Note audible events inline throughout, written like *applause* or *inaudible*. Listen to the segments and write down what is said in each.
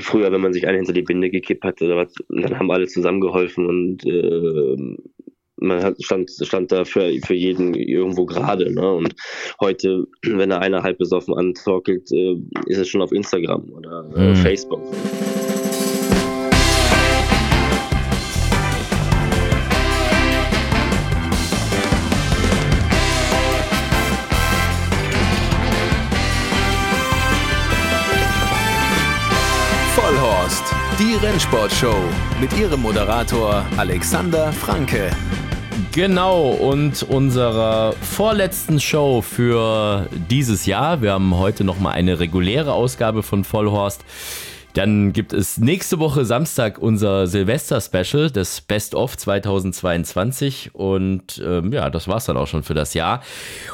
früher, wenn man sich einen hinter die Binde gekippt hat oder was, dann haben alle zusammengeholfen und äh, man hat, stand, stand da für, für jeden irgendwo gerade. Ne? Und heute, wenn da einer halb besoffen antorkelt, äh, ist es schon auf Instagram oder äh, mhm. Facebook. Rennsportshow mit ihrem Moderator Alexander Franke. Genau, und unserer vorletzten Show für dieses Jahr. Wir haben heute nochmal eine reguläre Ausgabe von Vollhorst. Dann gibt es nächste Woche Samstag unser Silvester-Special, das Best of 2022. Und ähm, ja, das war's dann auch schon für das Jahr.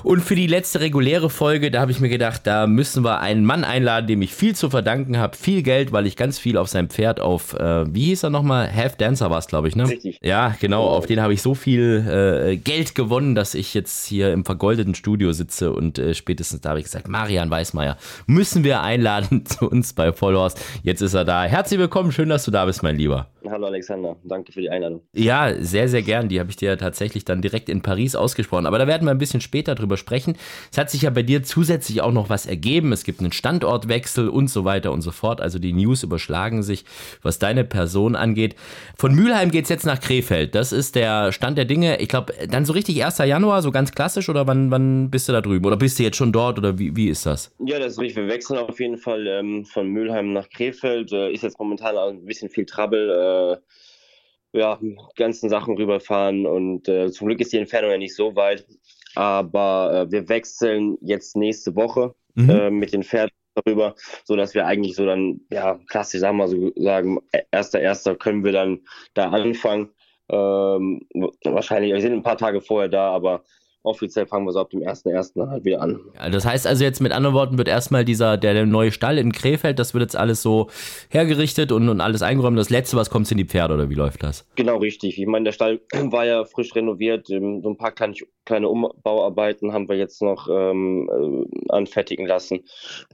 Und für die letzte reguläre Folge, da habe ich mir gedacht, da müssen wir einen Mann einladen, dem ich viel zu verdanken habe. Viel Geld, weil ich ganz viel auf sein Pferd auf, äh, wie hieß er nochmal? Half Dancer war es, glaube ich, ne? Richtig. Ja, genau, auf den habe ich so viel äh, Geld gewonnen, dass ich jetzt hier im vergoldeten Studio sitze und äh, spätestens da habe ich gesagt, Marian Weißmeier, müssen wir einladen *laughs* zu uns bei Vollhorst Jetzt ist er da. Herzlich willkommen, schön, dass du da bist, mein Lieber. Hallo Alexander, danke für die Einladung. Ja, sehr, sehr gern. Die habe ich dir tatsächlich dann direkt in Paris ausgesprochen. Aber da werden wir ein bisschen später drüber sprechen. Es hat sich ja bei dir zusätzlich auch noch was ergeben. Es gibt einen Standortwechsel und so weiter und so fort. Also die News überschlagen sich, was deine Person angeht. Von Mülheim geht es jetzt nach Krefeld. Das ist der Stand der Dinge. Ich glaube, dann so richtig 1. Januar, so ganz klassisch oder wann, wann bist du da drüben? Oder bist du jetzt schon dort oder wie, wie ist das? Ja, das ist richtig. Wir wechseln auf jeden Fall ähm, von Mülheim nach Krefeld. Krefeld äh, ist jetzt momentan ein bisschen viel Trouble. Äh, ja, ganzen Sachen rüberfahren und äh, zum Glück ist die Entfernung ja nicht so weit. Aber äh, wir wechseln jetzt nächste Woche mhm. Äh, mit den Pferden darüber, so dass wir eigentlich so dann, ja, klassisch sagen wir so sagen, erster, erster können wir dann da anfangen. Ähm, wahrscheinlich, wir sind ein paar Tage vorher da, aber offiziell fangen wir so ab dem 1.1. halt wieder an. Ja, das heißt also jetzt mit anderen Worten wird erstmal dieser, der, der neue Stall in Krefeld, das wird jetzt alles so hergerichtet und, und alles eingeräumt. Das letzte, was kommt, sind die Pferde oder wie läuft das? Genau, richtig. Ich meine, der Stall *clears throat* war ja frisch renoviert. Ähm, so ein paar kleine, kleine Umbauarbeiten haben wir jetzt noch ähm, äh, anfertigen lassen.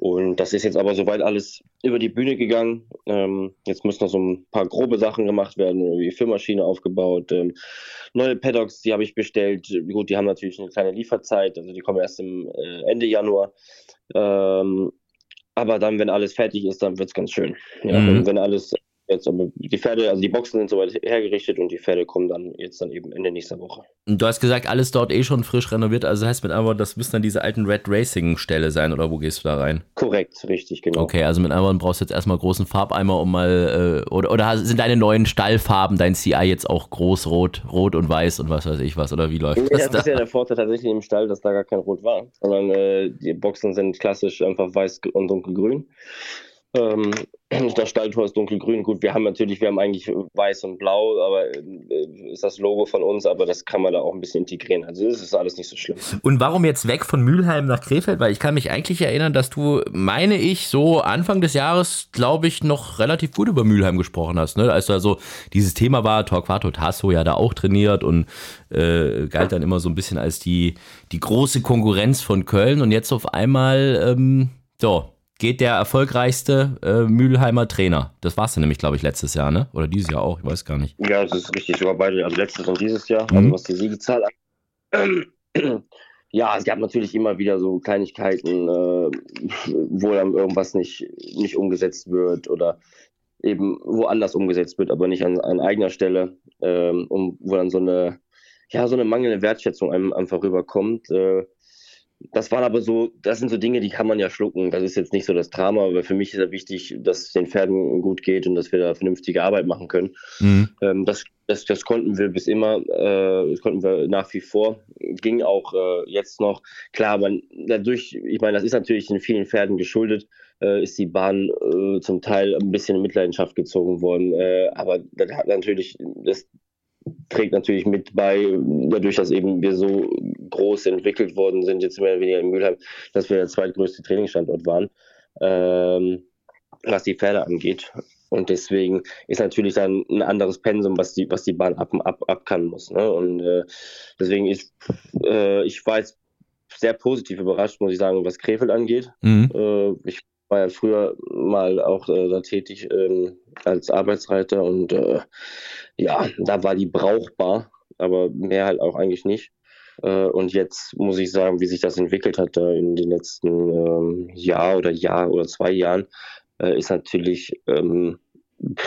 Und das ist jetzt aber soweit alles über die Bühne gegangen. Ähm, jetzt müssen noch so ein paar grobe Sachen gemacht werden, wie Füllmaschine aufgebaut, ähm, neue Paddocks, die habe ich bestellt. Gut, die haben natürlich eine kleine Lieferzeit, also die kommen erst im äh, Ende Januar. Ähm, aber dann, wenn alles fertig ist, dann wird es ganz schön. Ja, mhm. wenn alles jetzt aber die Pferde, also die Boxen sind soweit hergerichtet und die Pferde kommen dann jetzt dann eben Ende nächster Woche. Und du hast gesagt, alles dort eh schon frisch renoviert, also heißt mit anderen Worten, das müssen dann diese alten Red Racing Ställe sein oder wo gehst du da rein? Korrekt, richtig, genau. Okay, also mit anderen Worten brauchst du jetzt erstmal großen Farbeimer, um mal, äh, oder, oder sind deine neuen Stallfarben, dein CI jetzt auch groß, rot, rot und weiß und was weiß ich was, oder wie läuft nee, das? Das da? ist ja der Vorteil tatsächlich im Stall, dass da gar kein Rot war, sondern äh, die Boxen sind klassisch einfach weiß und dunkelgrün. Ähm, das Stalltor ist dunkelgrün. Gut, wir haben natürlich, wir haben eigentlich weiß und blau, aber äh, ist das Logo von uns, aber das kann man da auch ein bisschen integrieren. Also das ist alles nicht so schlimm. Und warum jetzt weg von Mülheim nach Krefeld? Weil ich kann mich eigentlich erinnern, dass du, meine ich, so Anfang des Jahres, glaube ich, noch relativ gut über Mülheim gesprochen hast. Ne? Als da so dieses Thema war, Torquato Tasso ja da auch trainiert und äh, galt dann immer so ein bisschen als die, die große Konkurrenz von Köln und jetzt auf einmal, ähm, so, geht der erfolgreichste äh, Mülheimer Trainer. Das war es nämlich, glaube ich, letztes Jahr, ne? Oder dieses Jahr auch, ich weiß gar nicht. Ja, das ist richtig, sogar beide, also letztes und dieses Jahr, mhm. also was die Siegezahl angeht. *clears throat* ja, es gab natürlich immer wieder so Kleinigkeiten, äh, wo dann irgendwas nicht, nicht umgesetzt wird oder eben woanders umgesetzt wird, aber nicht an, an eigener Stelle, ähm, um, wo dann so eine, ja, so eine mangelnde Wertschätzung einem einfach rüberkommt. Äh, das waren aber so, das sind so Dinge, die kann man ja schlucken. Das ist jetzt nicht so das Drama, aber für mich ist ja wichtig, dass es den Pferden gut geht und dass wir da vernünftige Arbeit machen können. Mhm. Ähm, das, das, das konnten wir bis immer, äh, das konnten wir nach wie vor, ging auch äh, jetzt noch. Klar, man dadurch, ich meine, das ist natürlich in vielen Pferden geschuldet, äh, ist die Bahn äh, zum Teil ein bisschen in Mitleidenschaft gezogen worden. Äh, aber das hat natürlich, das trägt natürlich mit bei, dadurch, dass eben wir so groß entwickelt worden sind, jetzt mehr oder weniger in Mülheim, dass wir der zweitgrößte Trainingsstandort waren, ähm, was die Pferde angeht. Und deswegen ist natürlich dann ein anderes Pensum, was die, was die Bahn ab, ab, ab kann muss. Ne? Und äh, deswegen ist, äh, ich war jetzt sehr positiv überrascht, muss ich sagen, was Krefeld angeht. Mhm. Äh, ich war ja früher mal auch äh, da tätig ähm, als Arbeitsreiter und äh, ja, da war die brauchbar, aber mehr halt auch eigentlich nicht. Äh, und jetzt muss ich sagen, wie sich das entwickelt hat äh, in den letzten ähm, Jahr oder Jahr oder zwei Jahren, äh, ist natürlich ähm,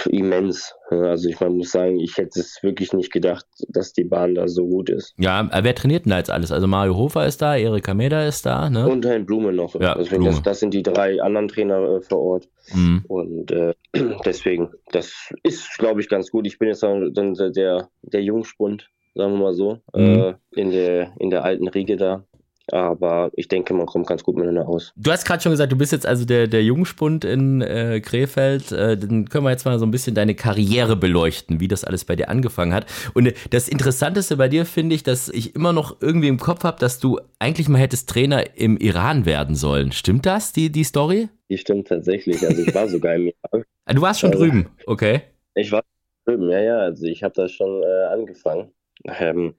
immens. Also ich man muss sagen, ich hätte es wirklich nicht gedacht, dass die Bahn da so gut ist. Ja, wer trainiert denn da jetzt alles? Also Mario Hofer ist da, Erika Meda ist da, ne? Und Herrn Blume noch. Ja, deswegen, Blume. Das, das sind die drei anderen Trainer äh, vor Ort. Mhm. Und äh, *clears throat* deswegen, das ist, glaube ich, ganz gut. Ich bin jetzt dann dann der, der Jungspund, sagen wir mal so, Mhm. äh, in, der, in der alten Riege da. Aber ich denke, man kommt ganz gut miteinander aus. Du hast gerade schon gesagt, du bist jetzt also der, der Jungspund in äh, Krefeld. Äh, dann können wir jetzt mal so ein bisschen deine Karriere beleuchten, wie das alles bei dir angefangen hat. Und äh, das Interessanteste bei dir finde ich, dass ich immer noch irgendwie im Kopf habe, dass du eigentlich mal hättest Trainer im Iran werden sollen. Stimmt das, die, die Story? Die stimmt tatsächlich. Also ich war sogar im *laughs* Iran. Ah, Du warst schon Äh, drüben, okay. Ich war drüben, ja, ja. Also ich habe da schon äh, angefangen. Ähm,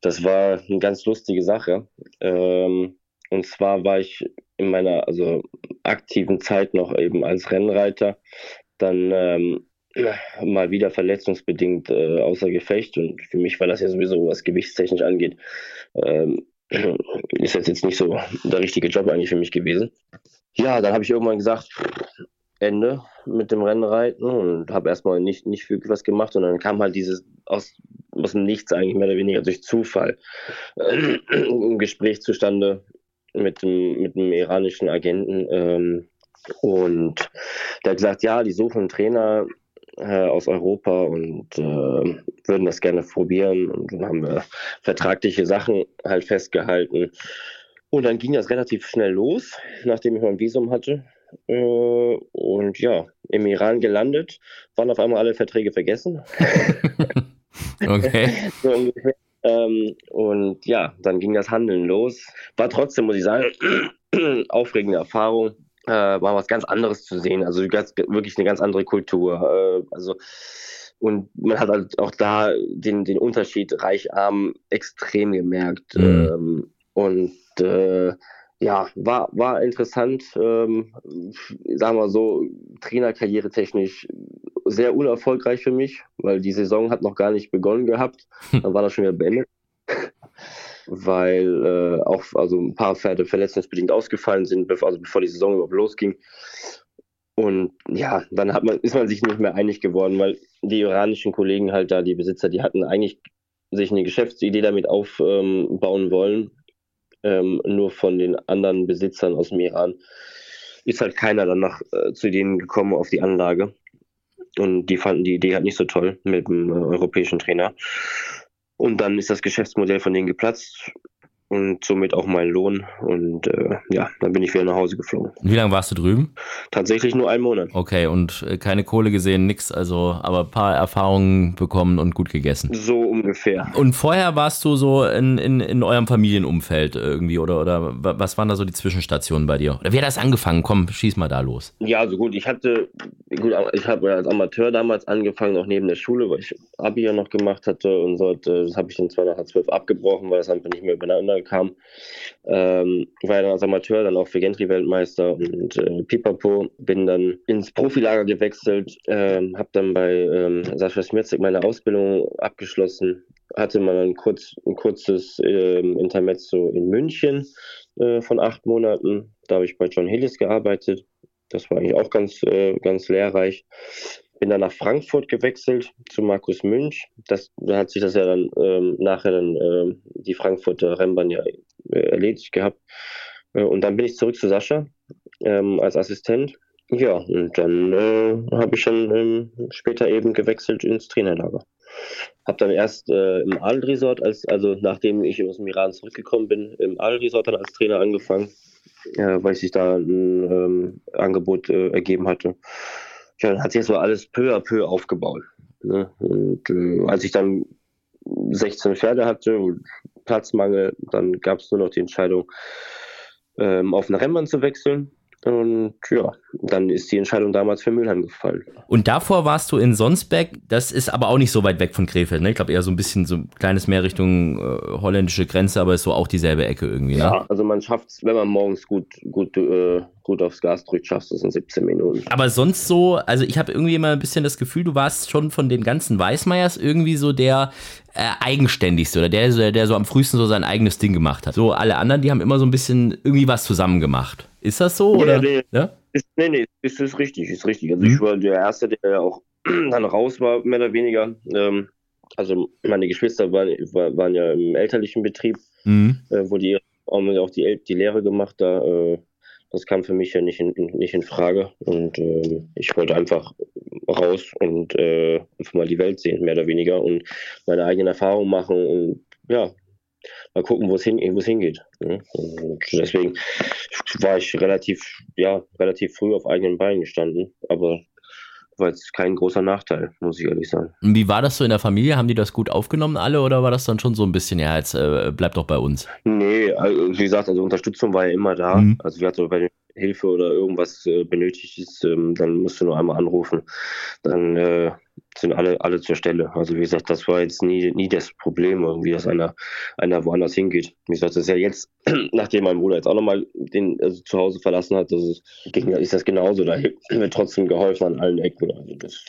das war eine ganz lustige Sache. Ähm, und zwar war ich in meiner also aktiven Zeit noch eben als Rennreiter dann ähm, mal wieder verletzungsbedingt äh, außer Gefecht. Und für mich war das ja sowieso, was gewichtstechnisch angeht, ähm, *clears throat* ist das jetzt nicht so der richtige Job eigentlich für mich gewesen. Ja, dann habe ich irgendwann gesagt, Ende mit dem Rennreiten und habe erstmal nicht, nicht wirklich was gemacht und dann kam halt dieses aus, aus dem Nichts eigentlich mehr oder weniger durch Zufall äh, ein Gespräch zustande mit dem, mit einem iranischen Agenten ähm, und der hat gesagt, ja, die suchen einen Trainer äh, aus Europa und äh, würden das gerne probieren und dann haben wir vertragliche Sachen halt festgehalten. Und dann ging das relativ schnell los, nachdem ich mein Visum hatte äh, und ja, im Iran gelandet, waren auf einmal alle Verträge vergessen. *laughs* Okay. *laughs* so ungefähr. Ähm, und ja, dann ging das Handeln los. War trotzdem, muss ich sagen, *clears throat* aufregende Erfahrung. Äh, war was ganz anderes zu sehen. Also ganz, wirklich eine ganz andere Kultur. Äh, also und man hat halt auch da den, den Unterschied reich-arm extrem gemerkt. Mhm. Ähm, und äh, ja, war, war interessant, ähm, sagen wir so, Trainerkarriere technisch sehr unerfolgreich für mich, weil die Saison hat noch gar nicht begonnen gehabt. Dann war das schon wieder beendet. weil äh, auch also ein paar Pferde verletzungsbedingt ausgefallen sind, bevor, also bevor die Saison überhaupt losging. Und ja, dann hat man, ist man sich nicht mehr einig geworden, weil die iranischen Kollegen halt da, die Besitzer, die hatten eigentlich sich eine Geschäftsidee damit aufbauen wollen. Ähm, nur von den anderen Besitzern aus dem Iran ist halt keiner danach äh, zu denen gekommen auf die Anlage. Und die fanden die Idee halt nicht so toll mit dem äh, europäischen Trainer. Und dann ist das Geschäftsmodell von denen geplatzt und somit auch mein Lohn. Und äh, ja, dann bin ich wieder nach Hause geflogen. Und wie lange warst du drüben? Tatsächlich nur einen Monat. Okay, und äh, keine Kohle gesehen, nix, also aber ein paar Erfahrungen bekommen und gut gegessen. So ungefähr. Und vorher warst du so in, in, in eurem Familienumfeld irgendwie oder, oder wa- was waren da so die Zwischenstationen bei dir? Oder wie hat das angefangen? Komm, schieß mal da los. Ja, also gut, ich hatte, gut, ich habe als Amateur damals angefangen, auch neben der Schule, weil ich Abi ja noch gemacht hatte und so, das habe ich dann 2012 abgebrochen, weil das einfach nicht mehr übereinander kam. Ähm, war ja dann als Amateur dann auch für Gentry-Weltmeister und äh, Pipapo, bin dann ins Profilager gewechselt, ähm, habe dann bei ähm, Sascha Smirzek meine Ausbildung abgeschlossen, hatte mal ein, kurz, ein kurzes ähm, Intermezzo in München äh, von acht Monaten. Da habe ich bei John Hillis gearbeitet. Das war eigentlich auch ganz, äh, ganz lehrreich. Bin dann nach Frankfurt gewechselt zu Markus Münch. Das, da hat sich das ja dann ähm, nachher dann ähm, die Frankfurter Rennbahn ja äh, erledigt gehabt. Äh, und dann bin ich zurück zu Sascha ähm, als Assistent. Ja, und dann äh, habe ich dann ähm, später eben gewechselt ins Trainerlager. Habe dann erst äh, im Adel-Resort, als, also nachdem ich aus dem Iran zurückgekommen bin, im Adel-Resort dann als Trainer angefangen, äh, weil sich da ein ähm, Angebot äh, ergeben hatte. Ja, dann hat sich so alles peu à peu aufgebaut. Ne? Und äh, als ich dann 16 Pferde hatte und Platzmangel, dann gab es nur noch die Entscheidung, ähm, auf eine Rennbahn zu wechseln. Und ja, dann ist die Entscheidung damals für Mülheim gefallen. Und davor warst du in Sonsbeck, das ist aber auch nicht so weit weg von Krefeld, ne? Ich glaube eher so ein bisschen so ein kleines mehr Richtung äh, holländische Grenze, aber ist so auch dieselbe Ecke irgendwie, ne? Ja, also man schafft es, wenn man morgens gut, gut äh, gut aufs Gas drückt, schaffst du es in 17 Minuten. Aber sonst so, also ich habe irgendwie immer ein bisschen das Gefühl, du warst schon von den ganzen Weißmeiers irgendwie so der äh, eigenständigste oder der, der so am frühesten so sein eigenes Ding gemacht hat. So alle anderen, die haben immer so ein bisschen irgendwie was zusammen gemacht. Ist das so? Oder? Nee, nee. Ja? Ist, nee, nee, ist, ist richtig, ist richtig. Also mhm. ich war der Erste, der auch *clears throat* dann raus war, mehr oder weniger. Ähm, also meine Geschwister waren, waren ja im elterlichen Betrieb, mhm. äh, wo die auch die, die Lehre gemacht da. Äh, das kam für mich ja nicht in, nicht in Frage. Und äh, ich wollte einfach raus und äh, einfach mal die Welt sehen, mehr oder weniger, und meine eigenen Erfahrungen machen und ja, mal gucken, wo es hin, hingeht. Ne? Und deswegen war ich relativ, ja, relativ früh auf eigenen Beinen gestanden. Aber war jetzt kein großer Nachteil, muss ich ehrlich sagen. Wie war das so in der Familie? Haben die das gut aufgenommen alle oder war das dann schon so ein bisschen, ja, jetzt äh, bleibt doch bei uns? Nee, also, wie gesagt, also Unterstützung war ja immer da. Mhm. Also wir hatten bei Hilfe oder irgendwas äh, benötigt ist, ähm, dann musst du nur einmal anrufen. Dann äh, sind alle, alle zur Stelle. Also wie gesagt, das war jetzt nie, nie das Problem, irgendwie, dass einer, einer woanders hingeht. Wie gesagt, das ist ja jetzt, *clears throat* nachdem mein Bruder jetzt auch nochmal den also zu Hause verlassen hat, das ist, ist das genauso. Da wird trotzdem geholfen an allen Ecken. Also das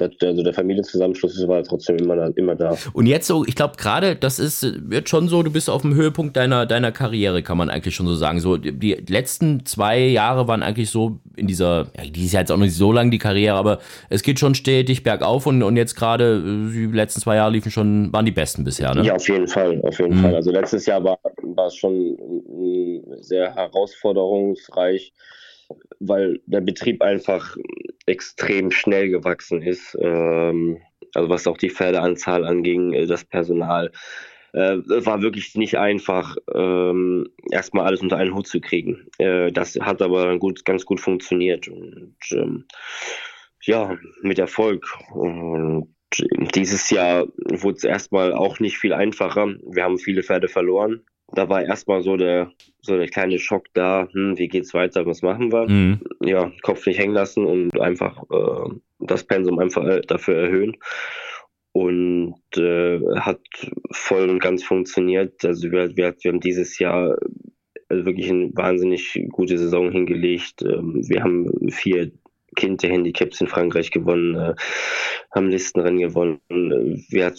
also der Familienzusammenschluss war trotzdem immer, immer da. Und jetzt so, ich glaube gerade, das ist wird schon so, du bist auf dem Höhepunkt deiner, deiner Karriere, kann man eigentlich schon so sagen. So, die letzten zwei Jahre waren eigentlich so in dieser, ja, die ist ja jetzt auch nicht so lang die Karriere, aber es geht schon stetig bergauf und, und jetzt gerade, die letzten zwei Jahre liefen schon, waren die besten bisher, ne? Ja, auf jeden Fall, auf jeden mhm. Fall. Also letztes Jahr war, war es schon sehr herausforderungsreich weil der Betrieb einfach extrem schnell gewachsen ist. Ähm, also was auch die Pferdeanzahl anging, äh, das Personal. Äh, war wirklich nicht einfach, ähm, erstmal alles unter einen Hut zu kriegen. Äh, das hat aber gut, ganz gut funktioniert und ähm, ja, mit Erfolg. Und dieses Jahr wurde es erstmal auch nicht viel einfacher. Wir haben viele Pferde verloren da war erstmal so der, so der kleine Schock da, hm, wie geht's weiter, was machen wir? Mhm. Ja, Kopf nicht hängen lassen und einfach äh, das Pensum einfach äh, dafür erhöhen. Und äh, hat voll und ganz funktioniert. Also wir, wir, wir haben dieses Jahr also wirklich eine wahnsinnig gute Saison hingelegt. Ähm, wir haben vier Kind der Handicaps in Frankreich gewonnen, äh, haben Listenrennen gewonnen. Wir,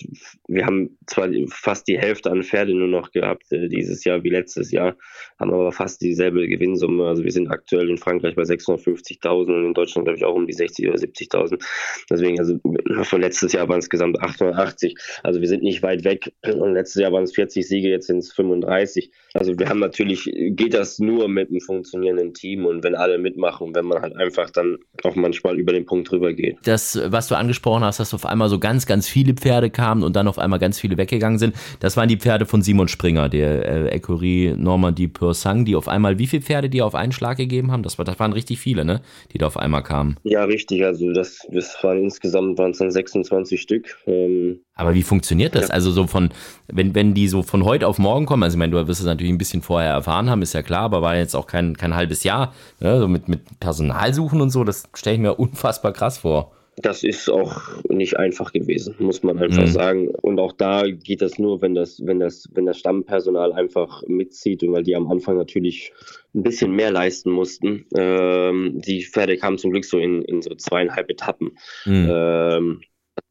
wir haben zwar fast die Hälfte an Pferde nur noch gehabt äh, dieses Jahr wie letztes Jahr, haben aber fast dieselbe Gewinnsumme. Also wir sind aktuell in Frankreich bei 650.000 und in Deutschland glaube ich auch um die 60 oder 70.000. Deswegen also von letztes Jahr waren es insgesamt 880. Also wir sind nicht weit weg und letztes Jahr waren es 40 Siege, jetzt sind es 35. Also wir haben natürlich geht das nur mit einem funktionierenden Team und wenn alle mitmachen, wenn man halt einfach dann auch manchmal über den Punkt drüber geht. Das, was du angesprochen hast, dass auf einmal so ganz, ganz viele Pferde kamen und dann auf einmal ganz viele weggegangen sind, das waren die Pferde von Simon Springer, der äh, Ecurie Normandie Pur Sang, die auf einmal, wie viele Pferde die auf einen Schlag gegeben haben? Das, war, das waren richtig viele, ne? Die da auf einmal kamen. Ja, richtig. Also das, das waren insgesamt waren es dann 26 Stück. Ähm, aber wie funktioniert das? Ja. Also so von, wenn, wenn die so von heute auf morgen kommen, also ich meine, du wirst es natürlich ein bisschen vorher erfahren haben, ist ja klar, aber war jetzt auch kein, kein halbes Jahr, ne? so mit, mit Personalsuchen und so, das stelle ich mir *laughs* unfassbar krass vor. Das ist auch nicht einfach gewesen, muss man einfach mhm. sagen. Und auch da geht das nur, wenn das, wenn das, wenn das Stammpersonal einfach mitzieht und weil die am Anfang natürlich ein bisschen mehr leisten mussten. Ähm, die Pferde kamen zum Glück so in, in so zweieinhalb Etappen. Mhm. Ähm,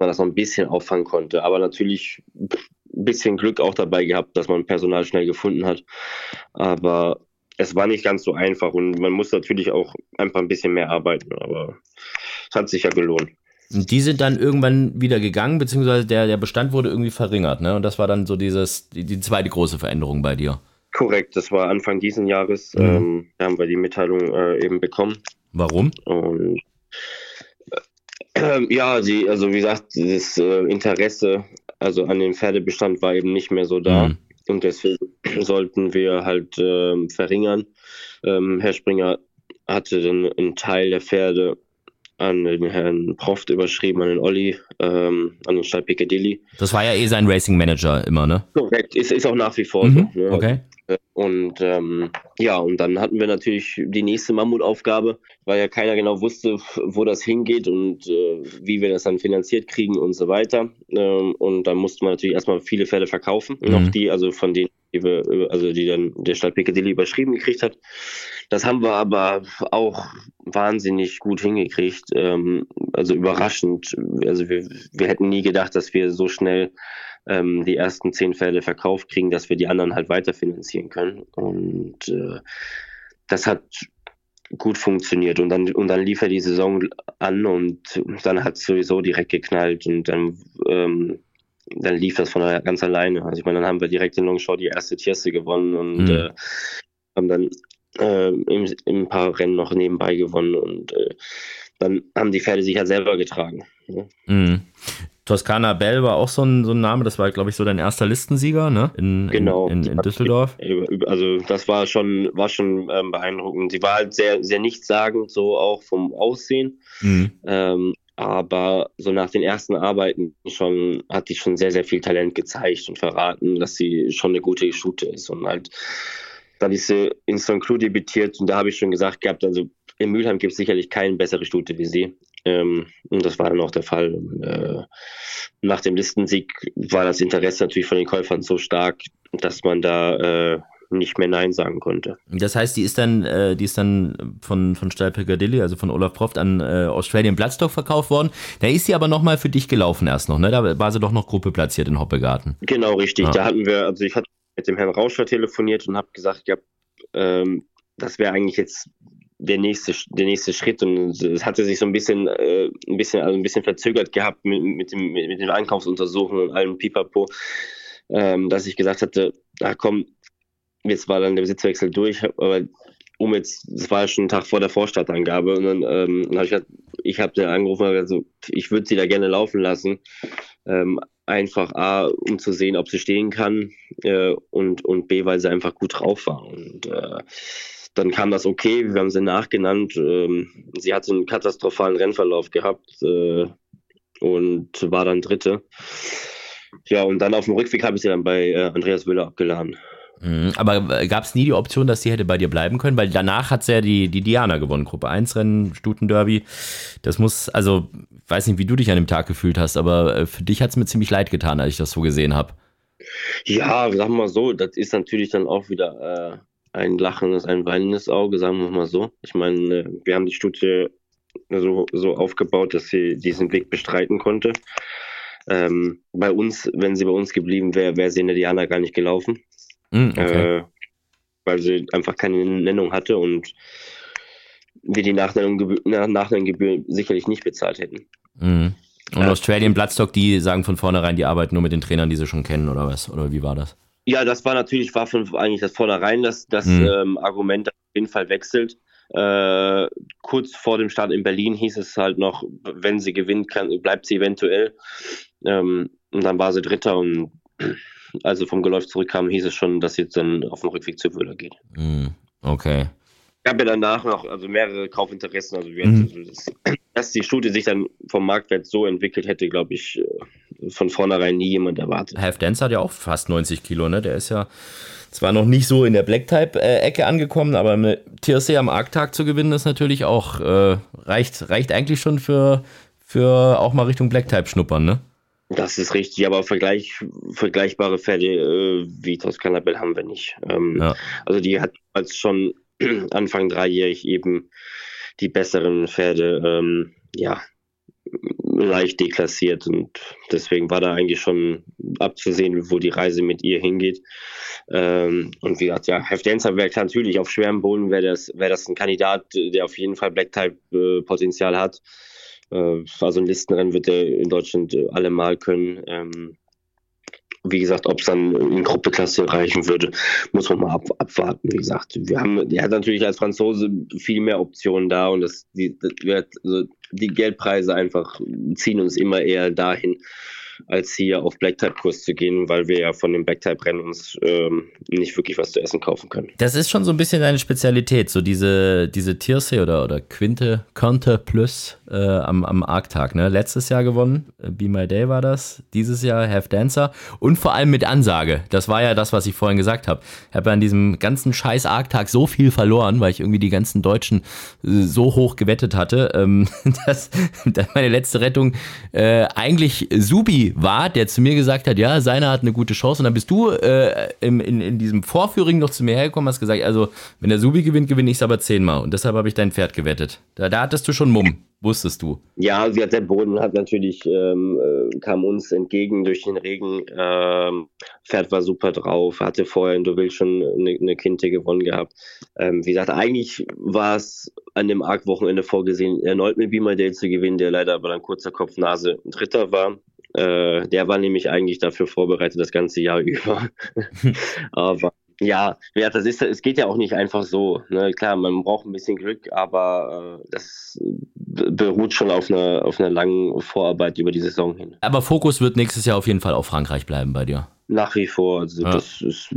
man das noch ein bisschen auffangen konnte. Aber natürlich ein bisschen Glück auch dabei gehabt, dass man Personal schnell gefunden hat. Aber es war nicht ganz so einfach und man muss natürlich auch einfach ein bisschen mehr arbeiten. Aber es hat sich ja gelohnt. Und die sind dann irgendwann wieder gegangen, beziehungsweise der, der Bestand wurde irgendwie verringert, ne? Und das war dann so dieses, die, die zweite große Veränderung bei dir. Korrekt, das war Anfang diesen Jahres, mhm. ähm, haben wir die Mitteilung äh, eben bekommen. Warum? Und ja, die, also wie gesagt, das äh, Interesse also an dem Pferdebestand war eben nicht mehr so da. Mhm. Und deswegen *clears throat* sollten wir halt äh, verringern. Ähm, Herr Springer hatte dann einen Teil der Pferde an den Herrn Proft überschrieben, an den Olli, ähm, an den Stall Piccadilly. Das war ja eh sein Racing Manager immer, ne? Korrekt, ist, ist auch nach wie vor mhm. so. Ne? Okay. Und ähm, ja, und dann hatten wir natürlich die nächste Mammutaufgabe, weil ja keiner genau wusste, wo das hingeht und äh, wie wir das dann finanziert kriegen und so weiter. Ähm, und dann musste man natürlich erstmal viele Pferde verkaufen. Mhm. Noch die, also von denen also die dann der Stadt Piccadilly überschrieben gekriegt hat. Das haben wir aber auch wahnsinnig gut hingekriegt, ähm, also überraschend. Also wir, wir hätten nie gedacht, dass wir so schnell ähm, die ersten zehn Pferde verkauft kriegen, dass wir die anderen halt weiterfinanzieren können. Und äh, das hat gut funktioniert und dann und dann lief er die Saison an und dann hat es sowieso direkt geknallt und dann ähm, dann lief das von ganz alleine. Also ich meine, dann haben wir direkt in Longshore die erste Tierste gewonnen und mhm. äh, haben dann äh, im, im paar Rennen noch nebenbei gewonnen und äh, dann haben die Pferde sich ja selber getragen. Ne? Mhm. Toskana Bell war auch so ein, so ein Name, das war, glaube ich, so dein erster Listensieger, ne? In, genau. In, in, in Düsseldorf. Also das war schon, war schon ähm, beeindruckend. Sie war halt sehr, sehr nichtssagend, so auch vom Aussehen. Mhm. Ähm, aber so nach den ersten Arbeiten schon hat die schon sehr, sehr viel Talent gezeigt und verraten, dass sie schon eine gute Shooter ist. Und halt, dann ist sie in St. Cloud debütiert und da habe ich schon gesagt gehabt, also in Mülheim gibt es sicherlich keine bessere Stute wie sie. Ähm, und das war dann auch der Fall. Äh, nach dem Listensieg war das Interesse natürlich von den Käufern so stark, dass man da äh, nicht mehr Nein sagen konnte. Das heißt, die ist dann, äh, die ist dann von, von Stall Piccadilly, also von Olaf Proft an äh, Australian Bloodstock verkauft worden. Da ist sie aber nochmal für dich gelaufen erst noch, ne? Da war sie doch noch Gruppe platziert in Hoppegarten. Genau, richtig. Ja. Da hatten wir, also ich hatte mit dem Herrn Rauscher telefoniert und habe gesagt, ja, ähm, das wäre eigentlich jetzt der nächste, der nächste Schritt und es hatte sich so ein bisschen, äh, ein bisschen, also ein bisschen verzögert gehabt mit, mit, dem, mit, den Einkaufsuntersuchungen und allem Pipapo, ähm, dass ich gesagt hatte, ach komm, jetzt war dann der Besitzwechsel durch, aber um jetzt, das war schon ein Tag vor der Vorstadtangabe und dann, ähm, dann habe ich gesagt, ich habe den angerufen und gesagt, ich würde sie da gerne laufen lassen. Ähm, einfach A, um zu sehen, ob sie stehen kann äh, und, und B, weil sie einfach gut drauf war. Und äh, dann kam das okay, wir haben sie nachgenannt. Ähm, sie hatte einen katastrophalen Rennverlauf gehabt äh, und war dann Dritte. Ja, und dann auf dem Rückweg habe ich sie dann bei äh, Andreas Wöller abgeladen. Mhm. Aber gab es nie die Option, dass sie hätte bei dir bleiben können? Weil danach hat sie ja die, die Diana gewonnen, Gruppe 1 Rennen, Stutenderby. Das muss, also, ich weiß nicht, wie du dich an dem Tag gefühlt hast, aber äh, für dich hat es mir ziemlich leid getan, als ich das so gesehen habe. Ja, sag mal so, das ist natürlich dann auch wieder äh, ein lachendes, ein weinendes Auge, sagen wir mal so. Ich meine, äh, wir haben die Stute so, so aufgebaut, dass sie diesen Weg bestreiten konnte. Ähm, bei uns, wenn sie bei uns geblieben wäre, wäre sie in der Diana gar nicht gelaufen. Mm, okay. äh, weil sie einfach keine Nennung hatte und wir die Nachnennungsgebühr sicherlich nicht bezahlt hätten. Mm. Und ja. Australian Bloodstock, die sagen von vornherein, die arbeiten nur mit den Trainern, die sie schon kennen, oder was? Oder wie war das? Ja, das war natürlich, war von eigentlich das vornherein das, das mm. ähm, Argument, das auf jeden Fall wechselt. Äh, kurz vor dem Start in Berlin hieß es halt noch, wenn sie gewinnt, kann, bleibt sie eventuell. Ähm, und dann war sie Dritter und *clears throat* also vom Geläuf zurückkam, hieß es schon, dass jetzt dann auf dem Rückweg zu Wöhler geht. Mm, okay. Ich habe ja danach noch also mehrere Kaufinteressen. Also, wir mhm. das, *clears throat* dass die Studie sich dann vom Marktwert so entwickelt hätte, glaube ich, äh, von vornherein nie jemand erwartet. Half Dance hat ja auch fast 90 Kilo, ne? Der ist ja zwar noch nicht so in der Black-Type-Ecke angekommen, aber eine TRC am Arktag zu gewinnen, ist natürlich auch, äh, reicht, reicht eigentlich schon für, für auch mal Richtung Black-Type schnuppern, ne? Das ist richtig, aber Vergleich, vergleichbare Pferde äh, wie Toskana Bell haben wir nicht. Ähm, ja. Also die hat als schon *clears throat* Anfang dreijährig eben die besseren Pferde ähm, ja, leicht deklassiert und deswegen war da eigentlich schon abzusehen, wo die Reise mit ihr hingeht. Ähm, und wie gesagt, ja, Hef Dancer wäre natürlich auf schwerem Boden wäre das, wäre das ein Kandidat, der auf jeden Fall Black-Type-Potenzial äh, hat. Äh, also ein Listenrennen wird er in Deutschland äh, allemal können. Ähm, wie gesagt, ob es dann in Gruppeklasse reichen würde, muss man mal ab, abwarten. Wie gesagt, wir haben, er hat natürlich als Franzose viel mehr Optionen da und das, die, das wird, also die Geldpreise einfach ziehen uns immer eher dahin, als hier auf Black-Type-Kurs zu gehen, weil wir ja von dem Black-Type-Rennen uns ähm, nicht wirklich was zu essen kaufen können. Das ist schon so ein bisschen deine Spezialität, so diese, diese Tierse oder, oder Quinte, Conte Plus äh, am, am Arktag, ne? Letztes Jahr gewonnen, äh, Be My Day war das, dieses Jahr Have Dancer und vor allem mit Ansage. Das war ja das, was ich vorhin gesagt habe. Ich habe ja an diesem ganzen scheiß Arktag so viel verloren, weil ich irgendwie die ganzen Deutschen äh, so hoch gewettet hatte, ähm, *laughs* dass, dass meine letzte Rettung äh, eigentlich Subi war, der zu mir gesagt hat, ja, seiner hat eine gute Chance und dann bist du äh, im, in, in diesem Vorführing noch zu mir hergekommen, hast gesagt, also wenn der Subi gewinnt, gewinne ich es aber zehnmal und deshalb habe ich dein Pferd gewettet. Da, da hattest du schon Mumm. Wusstest du? Ja, der Boden hat natürlich, ähm, äh, kam uns entgegen durch den Regen. Ähm, Pferd war super drauf, hatte vorher in Deauville schon eine, eine Kinte gewonnen gehabt. Ähm, wie gesagt, eigentlich war es an dem Arc-Wochenende vorgesehen, erneut mit Beamer Day zu gewinnen, der leider aber dann kurzer Kopf, Nase Dritter war. Äh, der war nämlich eigentlich dafür vorbereitet das ganze Jahr *laughs* über. *laughs* aber ja, ja, das ist, es geht ja auch nicht einfach so. Ne? Klar, man braucht ein bisschen Glück, aber äh, das beruht schon auf einer, auf einer langen Vorarbeit über die Saison hin. Aber Fokus wird nächstes Jahr auf jeden Fall auf Frankreich bleiben bei dir. Nach wie vor. Also ja. das ist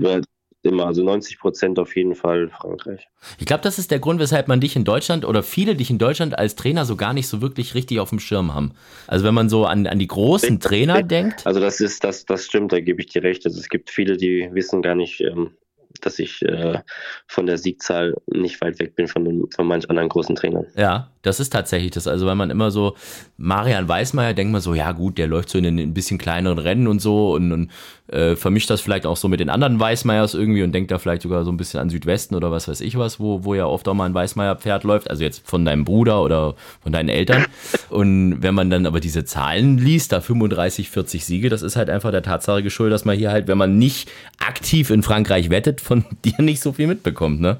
immer, also 90 Prozent auf jeden Fall Frankreich. Ich glaube, das ist der Grund, weshalb man dich in Deutschland oder viele dich in Deutschland als Trainer so gar nicht so wirklich richtig auf dem Schirm haben. Also wenn man so an, an die großen Trainer denkt. Also das ist, das, das stimmt, da gebe ich dir recht. Also es gibt viele, die wissen gar nicht, ähm, dass ich äh, von der Siegzahl nicht weit weg bin von, von manch anderen großen Trainern. Ja, das ist tatsächlich das. Also, wenn man immer so, Marian Weißmeier, denkt man so, ja gut, der läuft so in ein bisschen kleineren Rennen und so und, und äh, vermischt das vielleicht auch so mit den anderen Weißmeiers irgendwie und denkt da vielleicht sogar so ein bisschen an Südwesten oder was weiß ich was, wo, wo ja oft auch mal ein Weißmeier-Pferd läuft, also jetzt von deinem Bruder oder von deinen Eltern. Und wenn man dann aber diese Zahlen liest, da 35, 40 Siege, das ist halt einfach der Tatsache geschuldet, dass man hier halt, wenn man nicht aktiv in Frankreich wettet, von *laughs* dir nicht so viel mitbekommt, ne?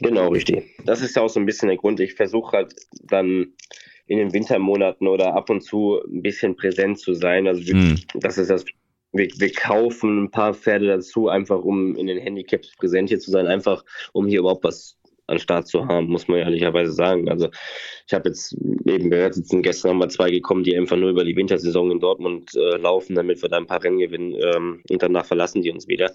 Genau, richtig. Das ist ja auch so ein bisschen der Grund. Ich versuche halt dann in den Wintermonaten oder ab und zu ein bisschen präsent zu sein. Also hm. das ist das. Wir, wir, kaufen ein paar Pferde dazu, einfach um in den Handicaps präsent hier zu sein, einfach um hier überhaupt was an Start zu haben, muss man ehrlicherweise sagen. Also ich habe jetzt eben gehört, sind gestern nochmal zwei gekommen, die einfach nur über die Wintersaison in Dortmund äh, laufen, damit wir da ein paar Rennen gewinnen ähm, und danach verlassen die uns wieder.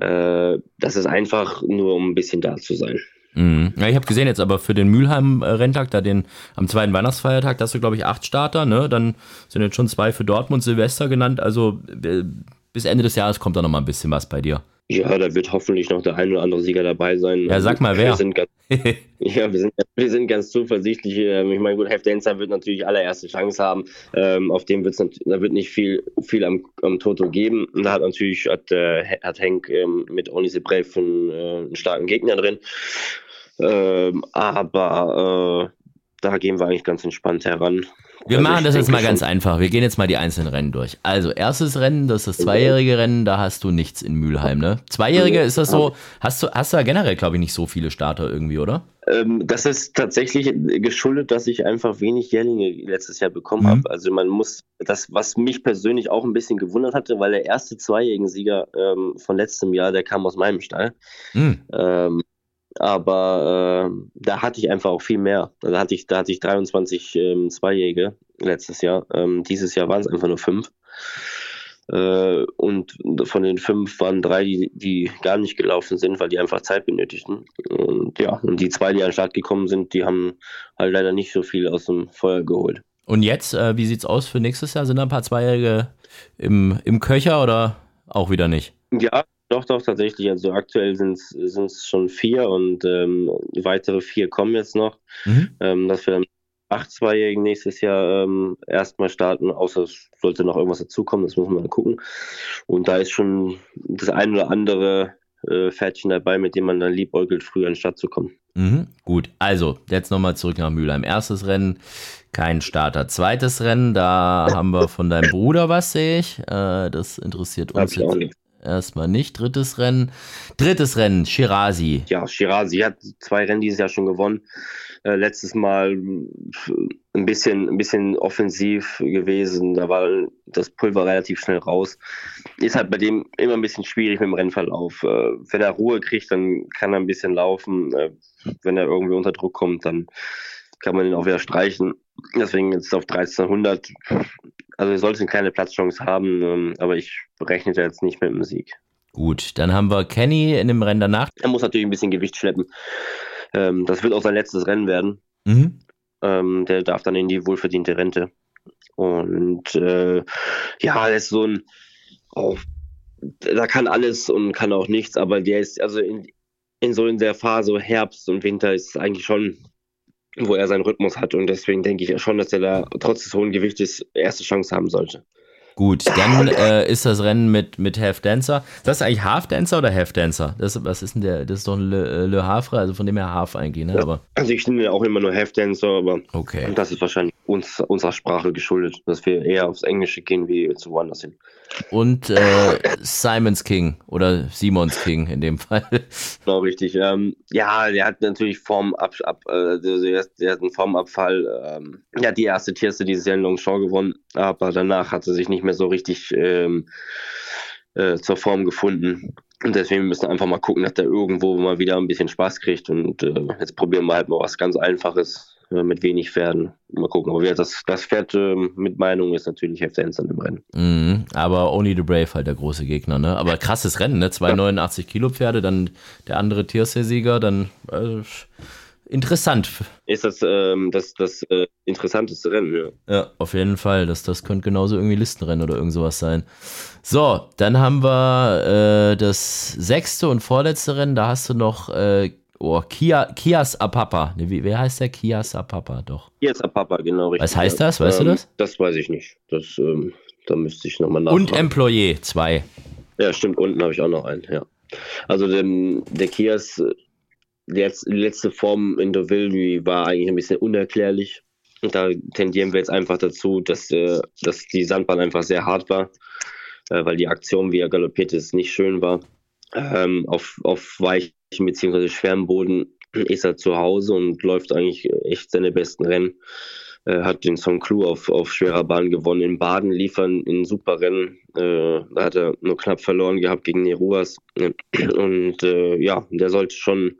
Äh, das ist einfach nur, um ein bisschen da zu sein. Mhm. Ja, ich habe gesehen jetzt aber für den Mülheim-Renntag, da den am zweiten Weihnachtsfeiertag, da hast du glaube ich acht Starter, ne? Dann sind jetzt schon zwei für Dortmund Silvester genannt. Also äh, bis Ende des Jahres kommt da noch mal ein bisschen was bei dir. Ja, da wird hoffentlich noch der ein oder andere Sieger dabei sein. Ja, sag mal wer. Wir sind ganz, *laughs* ja, wir sind, wir sind ganz zuversichtlich. Ähm, ich meine, gut, Half Dancer wird natürlich allererste Chance haben. Ähm, auf dem wird's, da wird nicht viel, viel am, am Toto geben. Und da hat natürlich hat, äh, hat Henk ähm, mit Oni einen, äh, einen starken Gegner drin. Ähm, aber äh, da gehen wir eigentlich ganz entspannt heran. Wir also machen das jetzt mal ganz einfach. Wir gehen jetzt mal die einzelnen Rennen durch. Also, erstes Rennen, das ist das zweijährige Rennen, da hast du nichts in Mülheim, ne? Zweijährige, ist das so, hast du, hast du da generell, glaube ich, nicht so viele Starter irgendwie, oder? Ähm, das ist tatsächlich geschuldet, dass ich einfach wenig Jährlinge letztes Jahr bekommen mhm. habe. Also man muss, das, was mich persönlich auch ein bisschen gewundert hatte, weil der erste zweijährigen Sieger ähm, von letztem Jahr, der kam aus meinem Stall. Mhm. Ähm, aber äh, da hatte ich einfach auch viel mehr. Da hatte ich, da hatte ich 23 ähm, Zweijährige letztes Jahr. Ähm, dieses Jahr waren es einfach nur fünf. Äh, und von den fünf waren drei, die, die gar nicht gelaufen sind, weil die einfach Zeit benötigten. Und ja, und die zwei, die an den Start gekommen sind, die haben halt leider nicht so viel aus dem Feuer geholt. Und jetzt, äh, wie sieht's aus für nächstes Jahr? Sind da ein paar Zweijährige im, im Köcher oder auch wieder nicht? Ja, doch, doch, tatsächlich. Also aktuell sind es schon vier und ähm, weitere vier kommen jetzt noch, mhm. ähm, dass wir dann acht Zweijährigen nächstes Jahr ähm, erstmal starten, außer es sollte noch irgendwas dazukommen, das muss man mal gucken. Und da ist schon das ein oder andere äh, Pferdchen dabei, mit dem man dann liebäugelt, früher in die Stadt zu kommen. Mhm, gut, also jetzt nochmal zurück nach Mülheim. Erstes Rennen, kein Starter. Zweites Rennen, da *laughs* haben wir von deinem Bruder was, sehe ich. Äh, das interessiert uns jetzt Erstmal nicht. Drittes Rennen. Drittes Rennen, Shirazi. Ja, Shirazi hat zwei Rennen dieses Jahr schon gewonnen. Äh, letztes Mal ein bisschen, ein bisschen offensiv gewesen. Da war das Pulver relativ schnell raus. Ist halt bei dem immer ein bisschen schwierig mit dem Rennverlauf. Äh, wenn er Ruhe kriegt, dann kann er ein bisschen laufen. Äh, wenn er irgendwie unter Druck kommt, dann kann man ihn auch wieder streichen. Deswegen jetzt auf 1300 also wir sollten keine Platzchance haben, ähm, aber ich berechne da jetzt nicht mit dem Sieg. Gut, dann haben wir Kenny in dem Rennen danach. Er muss natürlich ein bisschen Gewicht schleppen. Ähm, das wird auch sein letztes Rennen werden. Mhm. Ähm, der darf dann in die wohlverdiente Rente. Und äh, ja, er ist so ein, oh, da kann alles und kann auch nichts, aber der ist, also in, in so in der Phase Herbst und Winter ist eigentlich schon, wo er seinen Rhythmus hat. Und deswegen denke ich schon, dass er da trotz des hohen Gewichtes erste Chance haben sollte. Gut, dann *laughs* äh, ist das Rennen mit, mit Half Dancer. Das ist eigentlich Half Dancer oder Half Dancer? Das, was ist denn der? Das ist doch ein Le, Le Havre, also von dem her Half eigentlich, ne? Aber Also ich nenne auch immer nur Half Dancer, aber okay. das ist wahrscheinlich uns, unserer Sprache geschuldet, dass wir eher aufs Englische gehen wie zu woanders hin. Und äh, Simons King oder Simons King in dem Fall. *laughs* Genau, richtig. Ähm, ja, der hat natürlich Formab, ab, äh, der, der hat einen Formabfall. Ähm, hat die erste Tierste Jahr in Longchamp gewonnen, aber danach hat er sich nicht mehr so richtig ähm, äh, zur Form gefunden. Und deswegen müssen wir einfach mal gucken, dass der irgendwo mal wieder ein bisschen Spaß kriegt. Und äh, jetzt probieren wir halt mal was ganz Einfaches äh, mit wenig Pferden. Mal gucken. Aber das, das Pferd äh, mit Meinung ist natürlich Hefter im Rennen. Mhm, aber Only the Brave halt der große Gegner, ne? Aber krasses Rennen, ne? Zwei 89 Kilo Pferde, dann der andere Tiersee-Sieger, dann äh, interessant. Ist das ähm, das, das äh, interessanteste Rennen, ja. Ja, auf jeden Fall. Das, das könnte genauso irgendwie Listenrennen oder irgend sowas sein. So, dann haben wir äh, das sechste und vorletzte Rennen. Da hast du noch äh, oh, Kia, Kias Apapa. Ne, wie, wer heißt der? Kias Apapa, doch. Hier ist der Papa, genau richtig. Was heißt das? Weißt ähm, du das? Das weiß ich nicht. Das, ähm, da müsste ich nochmal nachfragen. Und Employee, zwei. Ja, stimmt, unten habe ich auch noch einen, ja. Also dem, der Kias, die letzte Form in Deauville, war eigentlich ein bisschen unerklärlich. Und da tendieren wir jetzt einfach dazu, dass, äh, dass die Sandbahn einfach sehr hart war, äh, weil die Aktion, wie er galoppiert ist, nicht schön war. Ähm, auf, auf weichen bzw. schweren Boden ist er zu Hause und läuft eigentlich echt seine besten Rennen. Äh, hat den Song Clou auf, auf schwerer Bahn gewonnen. In Baden liefern in super Rennen. Äh, da hat er nur knapp verloren gehabt gegen Neruas. Und äh, ja, der sollte schon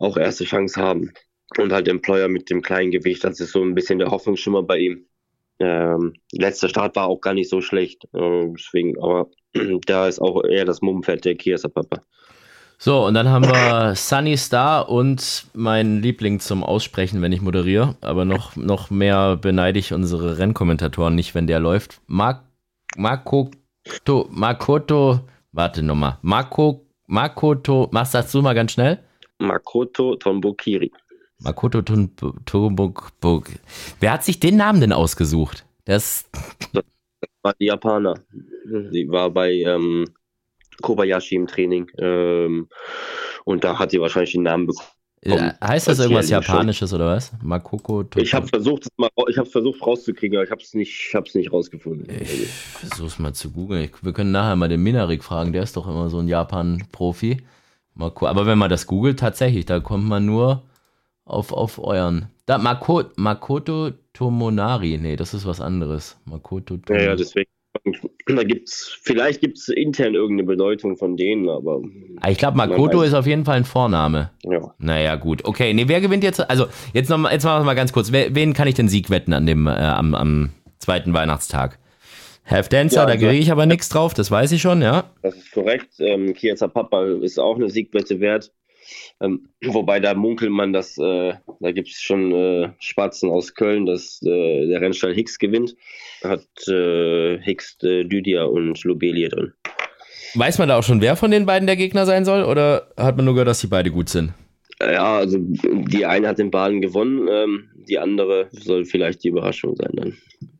auch erste Chance haben. Und halt Employer mit dem kleinen Gewicht, das ist so ein bisschen der Hoffnungsschimmer bei ihm. Ähm, letzter Start war auch gar nicht so schlecht. Äh, deswegen, aber *clears throat* da ist auch eher das Mummenfeld der Kiesa Papa. So, und dann haben wir Sunny Star und mein Liebling zum Aussprechen, wenn ich moderiere. Aber noch, noch mehr beneide ich unsere Rennkommentatoren nicht, wenn der läuft. Mark, Marco, to, Makoto, warte nochmal. Marco, Makoto, machst das du mal ganz schnell? Makoto Tombokiri. Makoto Tombokiri. Wer hat sich den Namen denn ausgesucht? Das, das war die Japaner. Sie war bei ähm, Kobayashi im Training. Ähm, und da hat sie wahrscheinlich den Namen bekommen. Äh, heißt das irgendwas Japanisches oder was? Makoko Toto. Ich habe versucht, ich habe versucht rauszukriegen, aber ich habe es nicht, ich es nicht rausgefunden. Ich versuch's mal zu googeln. Wir können nachher mal den Minarik fragen. Der ist doch immer so ein Japan-Profi. Aber wenn man das googelt, tatsächlich, da kommt man nur auf, auf euren. Da Makoto, Makoto Tomonari. Nee, das ist was anderes. Makoto Tomonari. Ja, ja, deswegen. Da gibt's, vielleicht gibt es intern irgendeine Bedeutung von denen, aber. Ah, Ich glaube, Makoto ist auf jeden Fall ein Vorname. Ja. Naja, gut. Okay, nee, wer gewinnt jetzt? Also, jetzt noch mal, jetzt machen wir mal ganz kurz. Wer, wen kann ich den Sieg wetten an dem, äh, am, am zweiten Weihnachtstag? Half Dancer, Ja, da also- kriege ich aber nichts drauf, das weiß ich schon, ja. Das ist korrekt. Ähm, Kieza Papa ist auch eine Siegbette wert. Ähm, wobei da munkelt man, dass äh, da gibt es schon äh, Spatzen aus Köln, dass äh, der Rennstall Hicks gewinnt. Hat äh, Hicks, äh, Lydia und Lobelia drin. Weiß man da auch schon, wer von den beiden der Gegner sein soll? Oder hat man nur gehört, dass die beide gut sind? Ja, also die eine hat den Baden gewonnen, ähm, die andere soll vielleicht die Überraschung sein dann.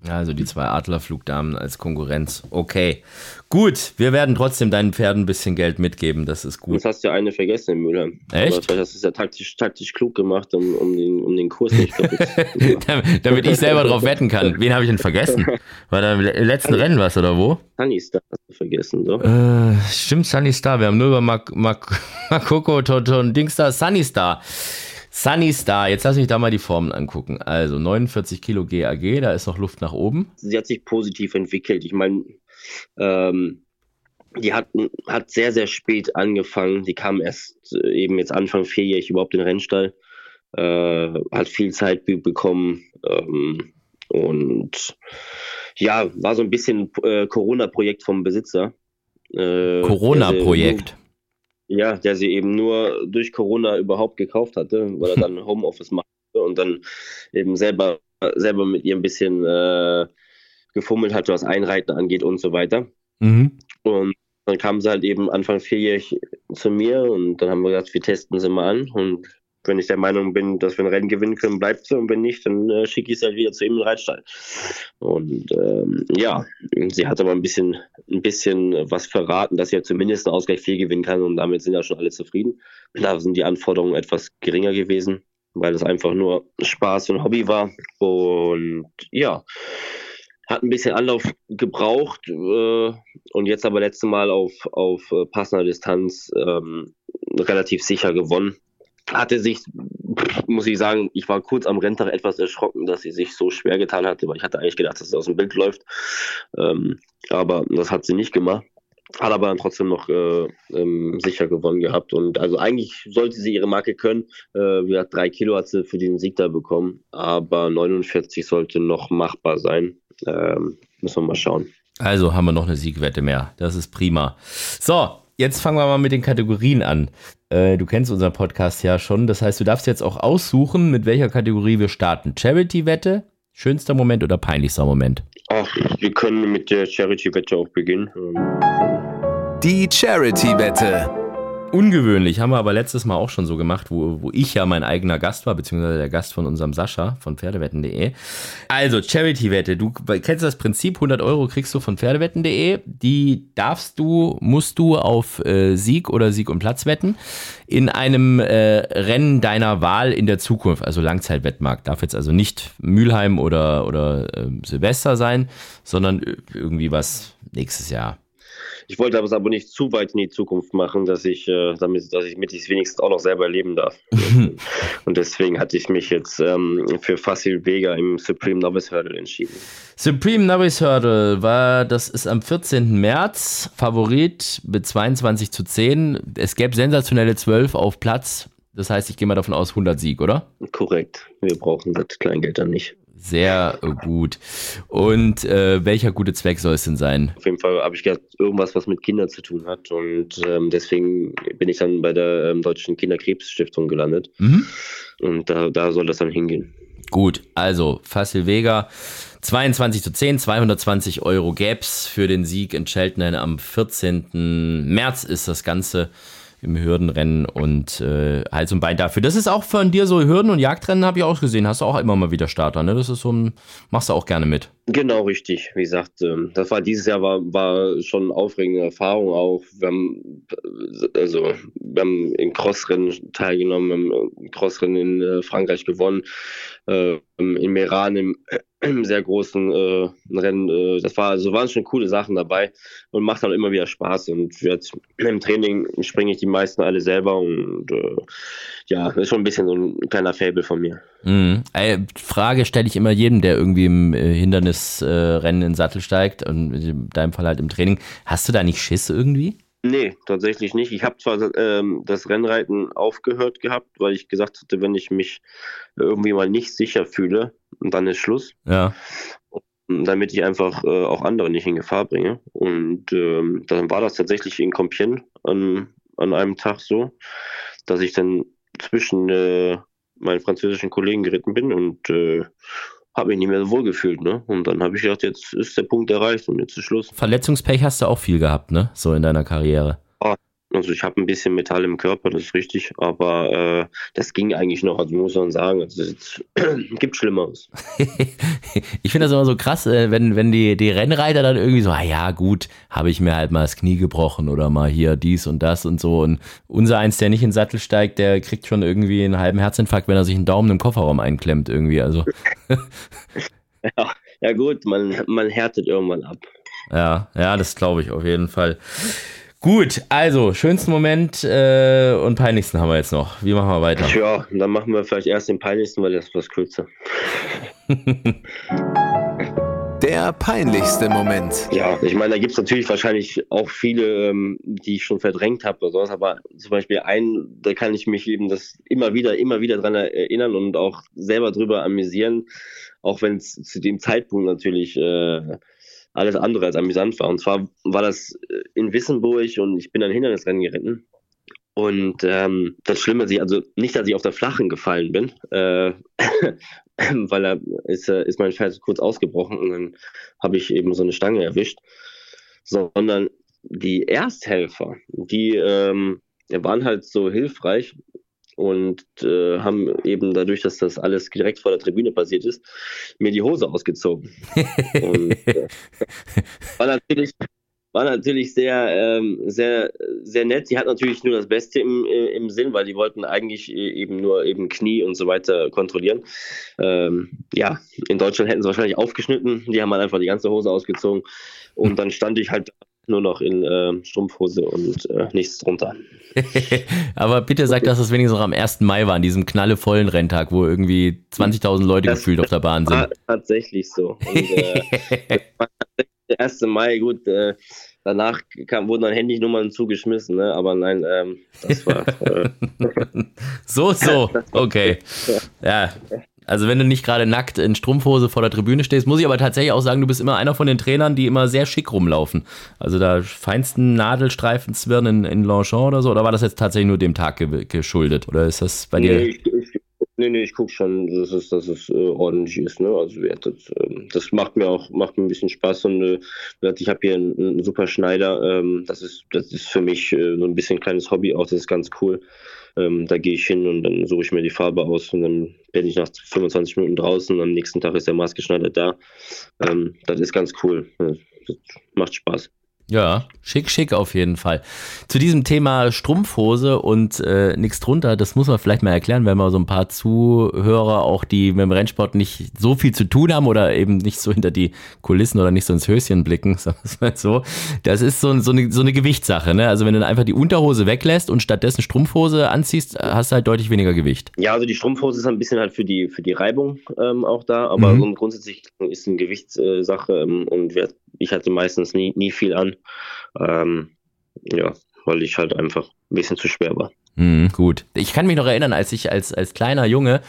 Also die zwei Adlerflugdamen als Konkurrenz. Okay. Gut, wir werden trotzdem deinen Pferden ein bisschen Geld mitgeben, das ist gut. Jetzt hast du ja eine vergessen in Mülheim. Echt? Aber vielleicht hast du es ja taktisch, taktisch klug gemacht, um, um, den, um den Kurs nicht kaputt zu machen. *laughs* damit, ich selber drauf wetten kann. Wen habe ich denn vergessen? War da im le- letzten Rennen was oder wo? Sunny Star hast du vergessen, so. Äh, stimmt, Sunny Star. Wir haben nur über Mak Mak *laughs* Makoko, Toto und Dings da. Sunny Star. Sunny Star. Jetzt lass mich da mal die Formen angucken. Also 49 Kilo GAG, da ist noch Luft nach oben. sie hat sich positiv entwickelt. Ich meine, ähm, die hat, hat sehr, sehr spät angefangen. Die kam erst äh, eben jetzt Anfang vierjährig überhaupt in den Rennstall. Äh, hat viel Zeit be bekommen. Ähm, und ja, war so ein bisschen äh, Corona-Projekt vom Besitzer. Äh, Corona-Projekt. Ja, der sie eben nur durch Corona überhaupt gekauft hatte, weil er *laughs* dann Homeoffice machte und dann eben selber, selber mit ihr ein bisschen äh, gefummelt hat, was Einreiten angeht und so weiter. Mhm. Und dann kam sie halt eben Anfang vierjährig zu mir und dann haben wir gesagt, wir testen sie mal an und wenn ich der Meinung bin, dass wir ein Rennen gewinnen können, bleibt sie und wenn nicht, dann äh, schicke ich es halt wieder zu ihm in den Reitstall. Und ähm, ja, sie hat aber ein bisschen, ein bisschen was verraten, dass sie ja zumindest einen Ausgleich 4 gewinnen kann und damit sind ja schon alle zufrieden. Da sind die Anforderungen etwas geringer gewesen, weil es einfach nur Spaß und Hobby war. Und ja, hat ein bisschen Anlauf gebraucht äh, und jetzt aber letzte Mal auf, auf äh, passender Distanz ähm, relativ sicher gewonnen hatte sich, muss ich sagen, ich war kurz am Renntag etwas erschrocken, dass sie sich so schwer getan hatte, weil ich hatte eigentlich gedacht, dass es aus dem Bild läuft. Ähm, aber das hat sie nicht gemacht. Hat aber dann trotzdem noch äh, ähm, sicher gewonnen gehabt. Und also eigentlich sollte sie ihre Marke können. Äh, wie gesagt, drei Kilo hat sie für den Sieg da bekommen. Aber 49 sollte noch machbar sein. Ähm, müssen wir mal schauen. Also haben wir noch eine Siegwette mehr. Das ist prima. So, jetzt fangen wir mal mit den Kategorien an. Äh, du kennst unseren Podcast ja schon. Das heißt, du darfst jetzt auch aussuchen, mit welcher Kategorie wir starten. Charity-Wette, schönster Moment oder peinlichster Moment? Ach, wir können mit der Charity-Wette auch beginnen. Die Charity-Wette. Ungewöhnlich, haben wir aber letztes Mal auch schon so gemacht, wo, wo ich ja mein eigener Gast war, beziehungsweise der Gast von unserem Sascha von Pferdewetten.de. Also, Charity-Wette, du kennst das Prinzip, 100 Euro kriegst du von Pferdewetten.de, die darfst du, musst du auf äh, Sieg oder Sieg und Platz wetten in einem äh, Rennen deiner Wahl in der Zukunft, also Langzeitwettmarkt. Darf jetzt also nicht Mülheim oder, oder äh, Silvester sein, sondern irgendwie was nächstes Jahr. Ich wollte aber es aber nicht zu weit in die Zukunft machen, dass ich, äh, damit, dass ich mit es wenigstens auch noch selber erleben darf. *laughs* und deswegen hatte ich mich jetzt ähm, für Facil Vega im Supreme Novice Hurdle entschieden. Supreme Novice Hurdle war, das ist am 14. März, Favorit mit 22 zu 10. Es gäbe sensationelle 12 auf Platz. Das heißt, ich gehe mal davon aus, 100 Sieg, oder? Korrekt. Wir brauchen das Kleingeld dann nicht. Sehr gut. Und äh, welcher gute Zweck soll es denn sein? Auf jeden Fall habe ich gedacht, irgendwas, was mit Kindern zu tun hat. Und ähm, deswegen bin ich dann bei der ähm, Deutschen Kinderkrebsstiftung gelandet. Mhm. Und da, da soll das dann hingehen. Gut, also Facil Vega, 22 zu 10, 220 Euro gäb's für den Sieg in Cheltenham am 14. März ist das Ganze im Hürdenrennen und äh, Hals und Bein dafür. Das ist auch von dir so Hürden- und Jagdrennen, habe ich auch gesehen. Hast du auch immer mal wieder Starter, ne? Das ist so ein, machst du auch gerne mit. Genau, richtig. Wie gesagt, ähm, das war dieses Jahr war, war schon eine aufregende Erfahrung auch. Wir haben, also, wir haben in Crossrennen teilgenommen, wir haben Crossrennen in äh, Frankreich gewonnen, äh, in Meran im im *clears throat* sehr großen äh, Rennen. Äh, das war, also waren schon coole Sachen dabei und macht dann immer wieder Spaß. Und jetzt, im Training springe ich die meisten alle selber und äh, ja, ist schon ein bisschen so ein kleiner Fable von mir. Mhm. Frage stelle ich immer jedem, der irgendwie im äh, Hindernisrennen in den Sattel steigt und in deinem Fall halt im Training. Hast du da nicht Schiss irgendwie? Nee, tatsächlich nicht. Ich habe zwar ähm, das Rennreiten aufgehört gehabt, weil ich gesagt hatte, wenn ich mich irgendwie mal nicht sicher fühle, dann ist Schluss. Ja. Damit ich einfach äh, auch andere nicht in Gefahr bringe. Und ähm, dann war das tatsächlich in Compiègne an, an einem Tag so, dass ich dann zwischen äh, meinen französischen Kollegen geritten bin und äh, habe mich nicht mehr so wohl gefühlt, ne? Und dann habe ich gedacht, jetzt ist der Punkt erreicht und jetzt ist Schluss. Verletzungspech hast du auch viel gehabt, ne? So in deiner Karriere. Also ich habe ein bisschen Metall im Körper, das ist richtig, aber äh, das ging eigentlich noch, also muss man sagen, also es *clears throat* gibt Schlimmeres. *laughs* ich finde das immer so krass, äh, wenn, wenn die, die Rennreiter dann irgendwie so, ah ja gut, habe ich mir halt mal das Knie gebrochen oder mal hier dies und das und so und unser eins, der nicht in den Sattel steigt, der kriegt schon irgendwie einen halben Herzinfarkt, wenn er sich einen Daumen im Kofferraum einklemmt irgendwie, also. *laughs* ja, ja gut, man, man härtet irgendwann ab. Ja, ja, das glaube ich auf jeden Fall. Gut, also schönsten Moment äh, und peinlichsten haben wir jetzt noch. Wie machen wir weiter? Ja, dann machen wir vielleicht erst den peinlichsten, weil das ist was kürzer. *laughs* Der peinlichste Moment. Ja, ich meine, da gibt es natürlich wahrscheinlich auch viele, ähm, die ich schon verdrängt habe oder sowas, aber zum Beispiel einen, da kann ich mich eben das immer wieder, immer wieder dran erinnern und auch selber drüber amüsieren, auch wenn es zu dem Zeitpunkt natürlich äh, alles andere als amüsant war. Und zwar war das äh, in Wissenburg und ich bin ein Hindernisrennen geritten. Und ähm, das Schlimme ist, also nicht, dass ich auf der Flachen gefallen bin, äh, *laughs* weil da ist, äh, ist mein Pferd kurz ausgebrochen und dann habe ich eben so eine Stange erwischt, sondern die Ersthelfer, die ähm, waren halt so hilfreich und äh, haben eben dadurch, dass das alles direkt vor der Tribüne passiert ist, mir die Hose ausgezogen. und, äh, *laughs* war natürlich war natürlich sehr, ähm, sehr, sehr nett. Sie hat natürlich nur das Beste im, äh, im Sinn, weil die wollten eigentlich e-, eben nur eben Knie und so weiter kontrollieren. Ähm, ja, in Deutschland hätten sie wahrscheinlich aufgeschnitten. Die haben halt einfach die ganze Hose ausgezogen. Und dann stand ich halt nur noch in äh, Strumpfhose und äh, nichts drunter. *laughs* Aber bitte sag, dass es wenigstens noch am 1. Mai war, an diesem knallevollen Renntag, wo irgendwie 20.000 Leute das gefühlt auf der Bahn sind. Tatsächlich so. Und, äh, *laughs* der 1. Mai, gut, äh, danach kam, wurden dann Handynummern zugeschmissen, ne? aber nein, ähm, das war. Äh, *laughs* so, so, okay. Ja. Also wenn du nicht gerade nackt in Strumpfhose vor der Tribüne stehst, muss ich aber tatsächlich auch sagen, du bist immer einer von den Trainern, die immer sehr schick rumlaufen. Also da feinsten Nadelstreifen zwirren in, in Longchamp oder so, oder war das jetzt tatsächlich nur dem Tag ge geschuldet? Oder ist das bei dir? Nee, ich, ich, Nee, nee, ich gucke schon, dass es, dass es äh, ordentlich ist. Ne? Also das, äh, das macht mir auch macht mir ein bisschen Spaß und äh, ich habe hier einen, einen, super Schneider. Ähm, das ist das ist für mich äh, so ein bisschen ein kleines Hobby auch. Das ist ganz cool. Ähm, da gehe ich hin und dann suche ich mir die Farbe aus und dann bin ich nach 25 Minuten draußen. Am nächsten Tag ist der Maßgeschneidert da. Ähm, das ist ganz cool. Das macht Spaß. Ja, schick, schick auf jeden Fall. Zu diesem Thema Strumpfhose und äh, nichts drunter, das muss man vielleicht mal erklären, wenn wir so ein paar Zuhörer auch, die mit dem Rennsport nicht so viel zu tun haben oder eben nicht so hinter die Kulissen oder nicht so ins Höschen blicken, *laughs* sagen wir mal so. Das ist so, so, eine, so eine Gewichtssache, ne? Also wenn du dann einfach die Unterhose weglässt und stattdessen Strumpfhose anziehst, hast du halt deutlich weniger Gewicht. Ja, also die Strumpfhose ist ein bisschen halt für die, für die Reibung ähm, auch da, aber mhm. grundsätzlich ist eine Gewichtssache ähm, und ich hatte meistens nie, nie viel an. Ähm, ja, weil ich halt einfach ein bisschen zu schwer war. Mhm, gut. Ich kann mich noch erinnern, als ich als, als kleiner Junge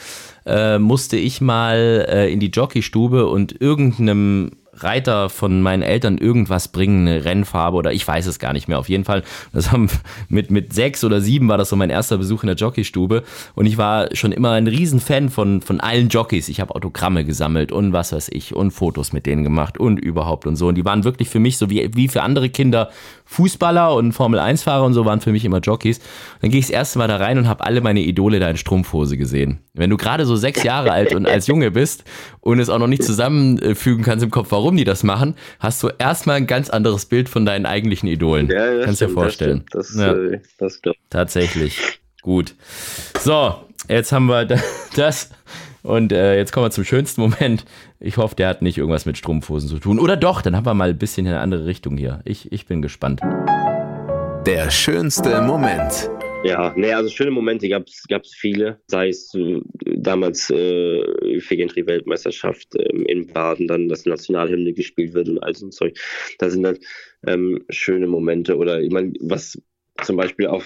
äh, musste ich mal äh, in die Jockeystube und irgendeinem Reiter von meinen Eltern irgendwas bringen, eine Rennfarbe oder ich weiß es gar nicht mehr. Auf jeden Fall, das haben mit, mit sechs oder sieben war das so mein erster Besuch in der Jockeystube und ich war schon immer ein Riesenfan von, von allen Jockeys. Ich habe Autogramme gesammelt und was weiß ich und Fotos mit denen gemacht und überhaupt und so. Und die waren wirklich für mich so wie, wie für andere Kinder Fußballer und Formel-1-Fahrer und so waren für mich immer Jockeys. Dann gehe ich das erste Mal da rein und habe alle meine Idole da in Strumpfhose gesehen. Wenn du gerade so sechs Jahre alt und als Junge bist und es auch noch nicht zusammenfügen kannst im Kopf, warum die das machen, hast du erstmal ein ganz anderes Bild von deinen eigentlichen Idolen. Ja, das Kannst dir vorstellen. Das, das, ja. äh, das Tatsächlich. Gut. So, jetzt haben wir *laughs* das. Und äh, jetzt kommen wir zum schönsten Moment. Ich hoffe, der hat nicht irgendwas mit Strumpfhosen zu tun. Oder doch, dann haben wir mal ein bisschen in eine andere Richtung hier. Ich, ich bin gespannt. Der schönste Moment. Ja, nee, also schöne Momente gab es viele, sei es äh, damals äh, für Gentry-Weltmeisterschaft ähm, in Baden, dann das Nationalhymne gespielt wird und all so ein Zeug. Da sind dann ähm, schöne Momente oder ich meine, was zum Beispiel auch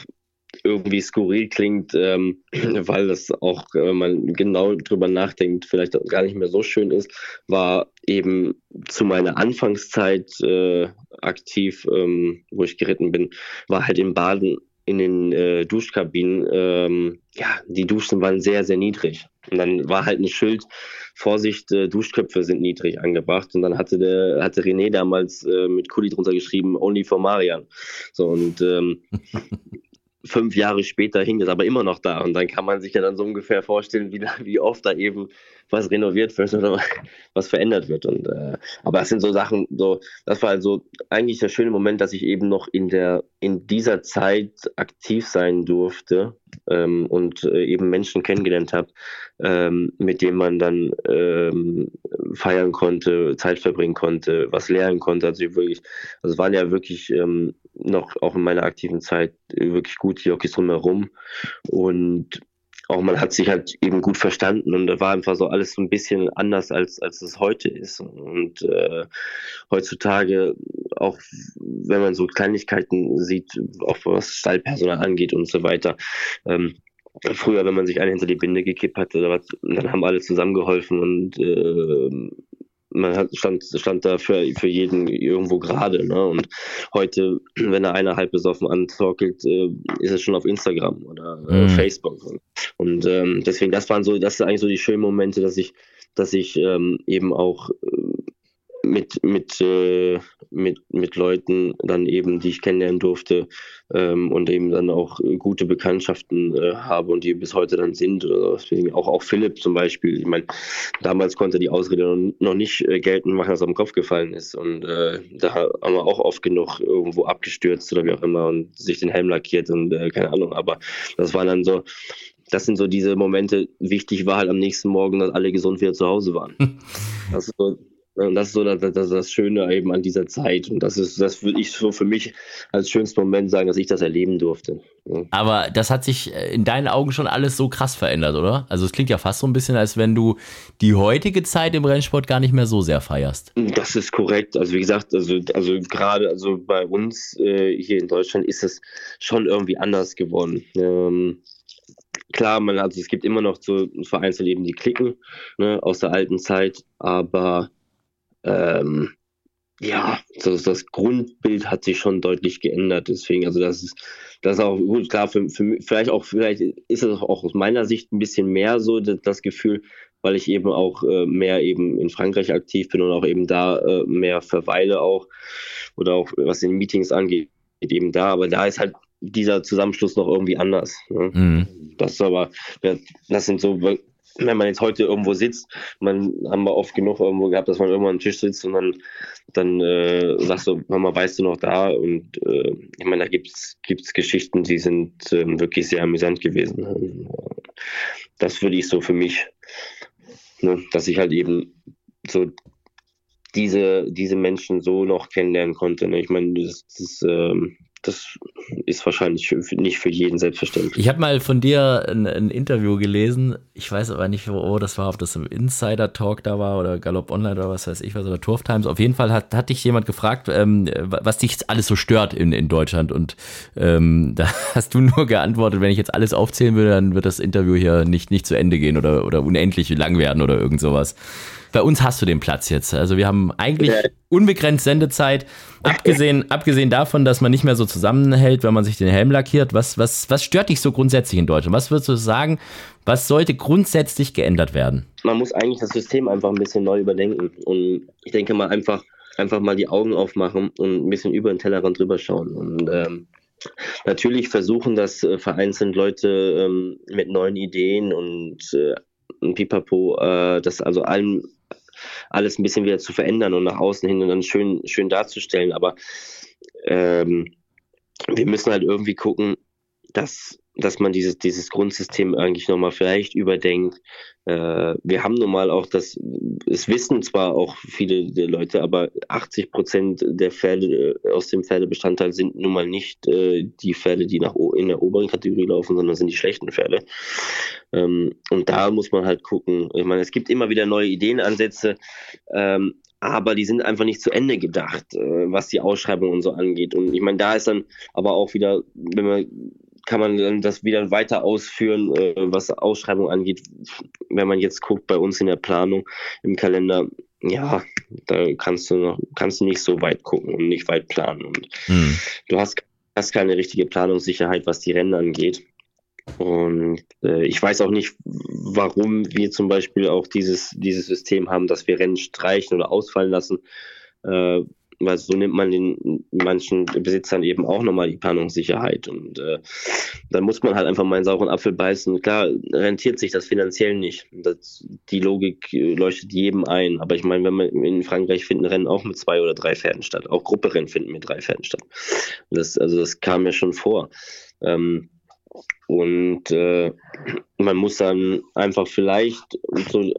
irgendwie skurril klingt, ähm, *clears throat* weil das auch, wenn man genau drüber nachdenkt, vielleicht gar nicht mehr so schön ist, war eben zu meiner Anfangszeit äh, aktiv, ähm, wo ich geritten bin, war halt in Baden in den äh, Duschkabinen, ähm, ja, die Duschen waren sehr, sehr niedrig. Und dann war halt ein Schild, Vorsicht, äh, Duschköpfe sind niedrig angebracht. Und dann hatte der, hatte René damals äh, mit Kuli drunter geschrieben, only for Marian. So, und ähm, *laughs* fünf Jahre später hing das aber immer noch da. Und dann kann man sich ja dann so ungefähr vorstellen, wie, wie oft da eben was renoviert wird oder *laughs* was verändert wird. Und, äh, aber das sind so Sachen, so, das war also eigentlich der schöne Moment, dass ich eben noch in der, in dieser Zeit aktiv sein durfte ähm, und äh, eben Menschen kennengelernt habe, ähm, mit denen man dann ähm, feiern konnte, Zeit verbringen konnte, was lernen konnte. Also wirklich, also es waren ja wirklich ähm, noch auch in meiner aktiven Zeit wirklich gute Jockeys drumherum und auch man hat sich halt eben gut verstanden und da war einfach so alles so ein bisschen anders als als es heute ist. Und äh, heutzutage auch wenn man so Kleinigkeiten sieht auch was Stallpersonal angeht und so weiter ähm, früher wenn man sich einen hinter die Binde gekippt hatte dann haben alle zusammengeholfen und äh, man hat, stand, stand da für, für jeden irgendwo gerade. Ne? Und heute, wenn er einer halb besoffen antorkelt, äh, ist es schon auf Instagram oder äh, mhm. Facebook. Und ähm, deswegen, das waren so, das sind eigentlich so die schönen Momente, dass ich, dass ich ähm, eben auch äh, mit, mit, äh, mit, mit Leuten dann eben, die ich kennenlernen durfte ähm, und eben dann auch gute Bekanntschaften äh, habe und die bis heute dann sind. Deswegen auch, auch Philipp zum Beispiel. Ich meine, damals konnte die Ausrede noch nicht äh, geltend machen, dass er am Kopf gefallen ist. Und äh, da haben wir auch oft genug irgendwo abgestürzt oder wie auch immer und sich den Helm lackiert und äh, keine Ahnung. Aber das waren dann so, das sind so diese Momente. Wichtig war halt am nächsten Morgen, dass alle gesund wieder zu Hause waren. *laughs* Das ist so, und das ist so das, das, das, Schöne eben an dieser Zeit. Und das ist, das würde ich so für mich als schönsten Moment sagen, dass ich das erleben durfte. Ja. Aber das hat sich äh, in deinen Augen schon alles so krass verändert, oder? Also es klingt ja fast so ein bisschen, als wenn du die heutige Zeit im Rennsport gar nicht mehr so sehr feierst. Das ist korrekt. Also wie gesagt, also, also gerade also bei uns äh, hier in Deutschland ist es schon irgendwie anders geworden. Ähm, klar, man, also es gibt immer noch so vereinzelt eben die Klicken ne, aus der alten Zeit, aber ähm, ja, das, das, Grundbild hat sich schon deutlich geändert. Deswegen, also das ist, das ist auch gut, klar, für, für, vielleicht auch, vielleicht ist es auch aus meiner Sicht ein bisschen mehr so das, das Gefühl, weil ich eben auch äh, mehr eben in Frankreich aktiv bin und auch eben da äh, mehr verweile auch oder auch was den Meetings angeht, eben da. Aber da ist halt dieser Zusammenschluss noch irgendwie anders. Ne? Mhm. Das ist aber, das sind so wenn man jetzt heute irgendwo sitzt, man haben wir oft genug irgendwo gehabt, dass man irgendwo am Tisch sitzt und dann, dann äh, sagst du, Mama, weißt du noch da? Und äh, ich meine, da gibt's gibt's Geschichten, die sind äh, wirklich sehr amüsant gewesen. Das würde ich so für mich, ne, dass ich halt eben so diese, diese Menschen so noch kennenlernen konnte. Ne? Ich meine, das, das ähm, das ist wahrscheinlich nicht für jeden selbstverständlich. Ich habe mal von dir ein, ein, Interview gelesen. Ich weiß aber nicht, wo, wo, das war, ob das im Insider Talk da war oder Galopp Online oder was weiß ich was oder Turf Times. Auf jeden Fall hat, hat dich jemand gefragt, ähm, was dich alles so stört in, in Deutschland. Und ähm, *laughs* da hast du nur geantwortet, wenn ich jetzt alles aufzählen würde, dann wird das Interview hier nicht, nicht zu Ende gehen oder, oder unendlich lang werden oder irgend sowas. Bei uns hast du den Platz jetzt. Also wir haben eigentlich unbegrenzt Sendezeit. Abgesehen, *laughs* abgesehen davon, dass man nicht mehr so zusammenhält, wenn man sich den Helm lackiert. Was, was, was stört dich so grundsätzlich in Deutschland? Was würdest du sagen, was sollte grundsätzlich geändert werden? Man muss eigentlich das System einfach ein bisschen neu überdenken. Und ich denke mal einfach, einfach mal die Augen aufmachen und ein bisschen über den Tellerrand drüber schauen. Und ähm, natürlich versuchen das äh, vereinzelt Leute ähm, mit neuen Ideen und äh, Pipapo, äh, das also allen alles ein bisschen wieder zu verändern und nach außen hin und dann schön, schön darzustellen. Aber ähm, wir müssen halt irgendwie gucken, dass dass man dieses, dieses Grundsystem eigentlich nochmal vielleicht überdenkt. Äh, wir haben nun mal auch das, es wissen zwar auch viele der Leute, aber 80 Prozent der Pferde äh, aus dem Pferdebestandteil sind nun mal nicht äh, die Pferde, die nach in der oberen Kategorie laufen, sondern sind die schlechten Pferde. Ähm, und da muss man halt gucken. Ich meine, es gibt immer wieder neue Ideenansätze. Ähm, aber die sind einfach nicht zu Ende gedacht, äh, was die Ausschreibung und so angeht. Und ich meine, da ist dann aber auch wieder, wenn man kann man dann das wieder weiter ausführen, äh, was Ausschreibung angeht. Wenn man jetzt guckt bei uns in der Planung im Kalender, ja, da kannst du noch, kannst du nicht so weit gucken und nicht weit planen. Und hm. du hast, hast keine richtige Planungssicherheit, was die Rennen angeht. Und äh, ich weiß auch nicht, warum wir zum Beispiel auch dieses, dieses System haben, dass wir Rennen streichen oder ausfallen lassen. Äh, weil so nimmt man den manchen Besitzern eben auch nochmal die Planungssicherheit. Und äh, dann muss man halt einfach mal einen sauren Apfel beißen. Klar, rentiert sich das finanziell nicht. Das, die Logik äh, leuchtet jedem ein. Aber ich meine, wenn man in Frankreich finden Rennen auch mit zwei oder drei Pferden statt. Auch Grupperennen finden mit drei Pferden statt. Das, also das kam ja schon vor. Ähm, und äh, man muss dann einfach vielleicht so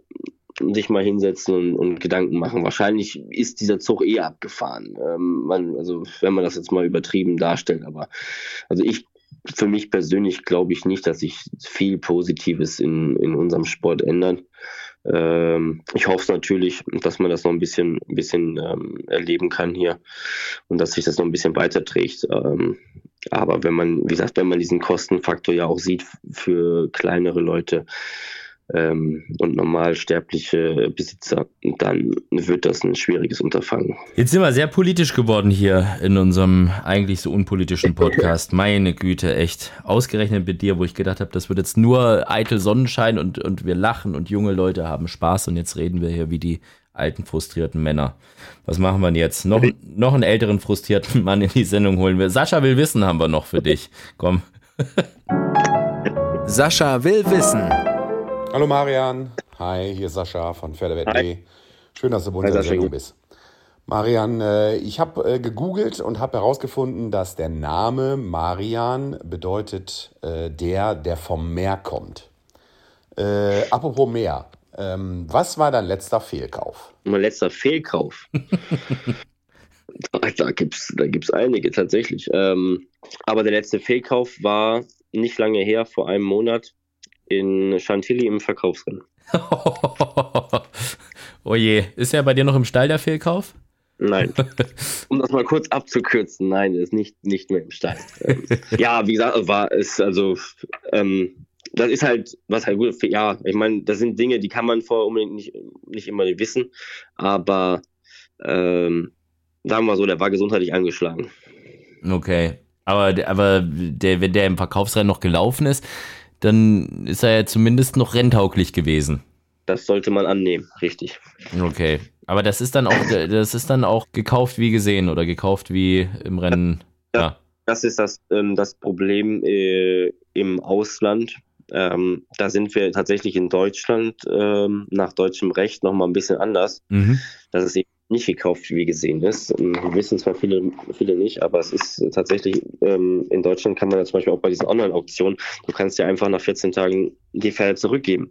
sich mal hinsetzen und, und, Gedanken machen. Wahrscheinlich ist dieser Zug eh abgefahren. Ähm, man, also wenn man das jetzt mal übertrieben darstellt, aber also ich für mich persönlich glaube ich nicht, dass sich viel Positives in, in unserem Sport ändert. Ähm, ich hoffe natürlich, dass man das noch ein bisschen, ein bisschen ähm, erleben kann hier und dass sich das noch ein bisschen weiterträgt. Ähm, aber wenn man, wie gesagt, wenn man diesen Kostenfaktor ja auch sieht für kleinere Leute, ähm, und normalsterbliche Besitzer, dann wird das ein schwieriges Unterfangen. Jetzt sind wir sehr politisch geworden hier in unserem eigentlich so unpolitischen Podcast. *laughs* Meine Güte, echt. Ausgerechnet mit dir, wo ich gedacht habe, das wird jetzt nur eitel Sonnenschein und, und wir lachen und junge Leute haben Spaß und jetzt reden wir hier wie die alten frustrierten Männer. Was machen wir jetzt? Noch, noch einen älteren frustrierten Mann in die Sendung holen wir. Sascha will wissen, haben wir noch für dich. Komm. *laughs* Sascha will wissen. Hallo Marian. Hi, hier ist Sascha von Pferdewett.de. Schön, dass du bei uns in der Sendung bist. Marian, äh, ich habe äh, gegoogelt und habe herausgefunden, dass der Name Marian bedeutet äh, der, der vom Meer kommt. Äh, apropos Meer, ähm, was war dein letzter Fehlkauf? Mein letzter Fehlkauf? *laughs* da gibt es da gibt's einige tatsächlich. Ähm, aber der letzte Fehlkauf war nicht lange her, vor einem Monat, in Chantilly im Verkaufsrennen. *laughs* oh je, ist er bei dir noch im Stall der Fehlkauf? Nein. *laughs* Um das mal kurz abzukürzen, nein, ist nicht, nicht mehr im Stall. Ähm, *laughs* ja, wie gesagt, war es also ähm, das ist halt, was halt gut, ja, ich meine, das sind Dinge, die kann man vorher unbedingt nicht, nicht immer wissen, aber ähm, sagen wir mal so, der war gesundheitlich angeschlagen. Okay, aber, aber der, wenn der im Verkaufsrennen noch gelaufen ist, dann ist er ja zumindest noch renntauglich gewesen. Das sollte man annehmen, richtig. Okay. Aber das ist dann auch, das ist dann auch gekauft wie gesehen oder gekauft wie im Rennen. Ja. ja. Das ist das, ähm, das Problem äh, im Ausland. Ähm, da sind wir tatsächlich in Deutschland ähm, nach deutschem Recht nochmal ein bisschen anders. Mhm. Das ist eben nicht gekauft, wie gesehen ist. Ähm, wissen zwar viele, viele nicht, aber es ist tatsächlich, ähm, in Deutschland kann man ja zum Beispiel auch bei diesen Online-Auktionen, du kannst ja einfach nach 14 Tagen die Pferde zurückgeben,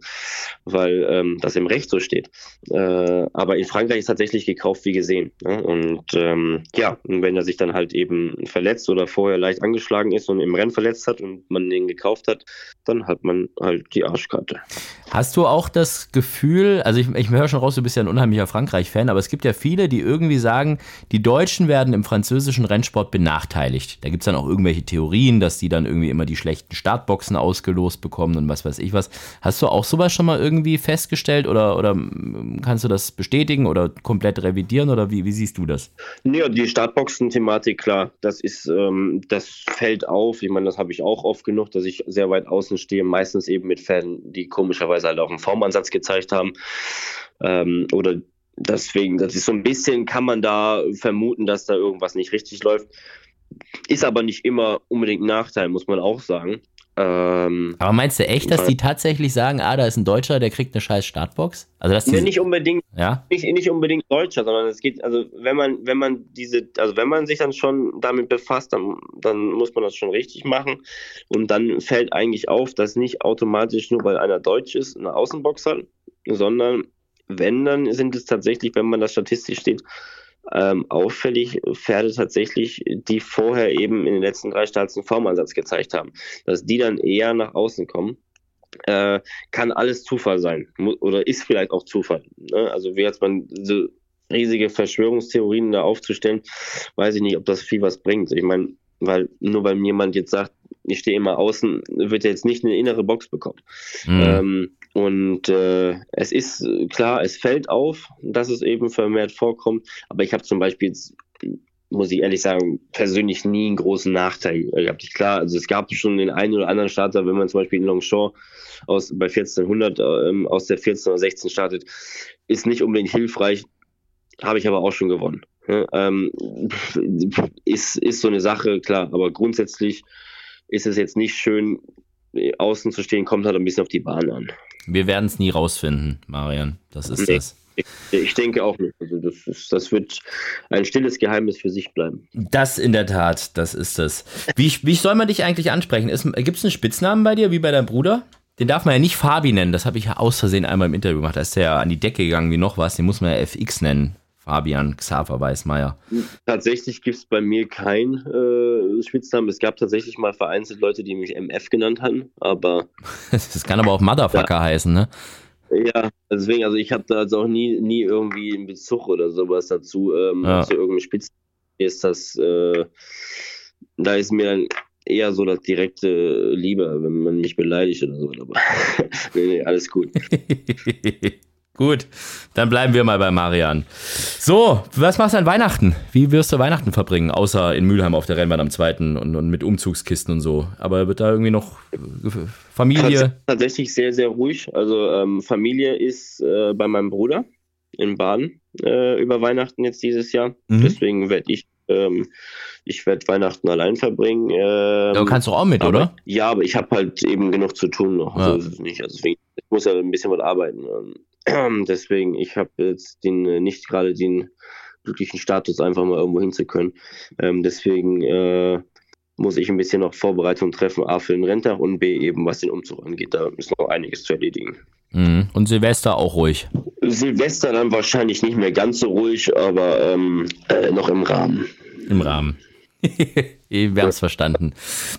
weil ähm, das im Recht so steht. Äh, aber in Frankreich ist tatsächlich gekauft, wie gesehen. Ne? Und ähm, ja, wenn er sich dann halt eben verletzt oder vorher leicht angeschlagen ist und im Rennen verletzt hat und man den gekauft hat, dann hat man halt die Arschkarte. Hast du auch das Gefühl, also ich, ich höre schon raus, du bist ja ein unheimlicher Frankreich-Fan, aber es gibt ja viele, die irgendwie sagen, die Deutschen werden im französischen Rennsport benachteiligt. Da gibt es dann auch irgendwelche Theorien, dass die dann irgendwie immer die schlechten Startboxen ausgelost bekommen und was weiß ich was. Hast du auch sowas schon mal irgendwie festgestellt oder, oder kannst du das bestätigen oder komplett revidieren oder wie, wie siehst du das? Ja, die Startboxen-Thematik, klar, das ist, ähm, das fällt auf. Ich meine, das habe ich auch oft genug, dass ich sehr weit außen stehe, meistens eben mit Fans, die komischerweise halt auch einen Formansatz gezeigt haben. Ähm, oder Deswegen, das ist so ein bisschen, kann man da vermuten, dass da irgendwas nicht richtig läuft. Ist aber nicht immer unbedingt ein Nachteil, muss man auch sagen. Ähm, aber meinst du echt, dass die tatsächlich sagen, ah, da ist ein Deutscher, der kriegt eine scheiß Startbox? Also dass die, nicht unbedingt, ja? nicht, nicht unbedingt Deutscher, sondern es geht, also wenn man, wenn man diese, also wenn man sich dann schon damit befasst, dann, dann muss man das schon richtig machen. Und dann fällt eigentlich auf, dass nicht automatisch nur weil einer Deutsch ist, eine Außenbox hat, sondern wenn, dann sind es tatsächlich, wenn man das statistisch steht, ähm, auffällig Pferde tatsächlich, die vorher eben in den letzten drei Starts einen Formansatz gezeigt haben. Dass die dann eher nach außen kommen, äh, kann alles Zufall sein. Oder ist vielleicht auch Zufall. Ne? Also wie jetzt man so riesige Verschwörungstheorien da aufzustellen, weiß ich nicht, ob das viel was bringt. Ich meine, weil nur weil mir jemand jetzt sagt, ich stehe immer außen, wird er jetzt nicht eine innere Box bekommen. Mhm. Ähm, und äh, es ist klar, es fällt auf, dass es eben vermehrt vorkommt, aber ich habe zum Beispiel jetzt, muss ich ehrlich sagen, persönlich nie einen großen Nachteil gehabt. Klar, also es gab schon den einen oder anderen Starter, wenn man zum Beispiel in Longchamp aus, bei 1400 ähm, aus der 14 oder 16 startet, ist nicht unbedingt hilfreich, habe ich aber auch schon gewonnen. Ja, ähm, ist, ist so eine Sache, klar, aber grundsätzlich ist es jetzt nicht schön, außen zu stehen, kommt halt ein bisschen auf die Bahn an. Wir werden es nie rausfinden, Marian. Das ist nee, das. Ich, ich, denke auch nicht. Also das, ist, das wird ein stilles Geheimnis für sich bleiben. Das in der Tat, das ist es. Wie, wie soll man dich eigentlich ansprechen? Gibt es einen Spitznamen bei dir, wie bei deinem Bruder? Den darf man ja nicht Fabi nennen. Das habe ich ja aus Versehen einmal im Interview gemacht. Da ist der ja an die Decke gegangen wie noch was. Den muss man ja FX nennen. Fabian Xaver Weißmeier. Tatsächlich gibt es bei mir keinen äh, Spitznamen. Es gab tatsächlich mal vereinzelt Leute, die mich MF genannt haben, aber. *laughs* das kann aber auch Motherfucker ja. heißen, ne? Ja, deswegen, also ich habe da jetzt auch nie, nie irgendwie einen Bezug oder sowas dazu, ähm, ja. zu irgendeinem Spitznamen. Ist das, äh, da ist mir eher so das direkte Liebe, wenn man mich beleidigt oder so. Aber *laughs* nee, nee, alles gut. *laughs* Gut, dann bleiben wir mal bei Marian. So, was machst du an Weihnachten? Wie wirst du Weihnachten verbringen? Außer in Mülheim auf der Rennbahn am 2. Und, und mit Umzugskisten und so. Aber wird da irgendwie noch äh, Familie? Tatsächlich sehr, sehr ruhig. Also ähm, Familie ist äh, bei meinem Bruder in Baden äh, über Weihnachten jetzt dieses Jahr. Mhm. Deswegen werde ich ähm, ich werde Weihnachten allein verbringen. Ähm, ja, kannst du auch mit, aber, oder? Ja, aber ich habe halt eben genug zu tun noch. Ja. So ist es nicht. Also deswegen, ich muss ja ein bisschen was arbeiten. Deswegen, ich habe jetzt den äh, nicht gerade den glücklichen Status, einfach mal irgendwo hin zu können. Ähm, deswegen äh, muss ich ein bisschen noch Vorbereitung treffen, A für den Renntag und B eben, was den Umzug angeht. Da ist noch einiges zu erledigen. Mhm. Und Silvester auch ruhig? Silvester dann wahrscheinlich nicht mehr ganz so ruhig, aber ähm, äh, noch im Rahmen. Im Rahmen. *laughs* Wir haben es verstanden.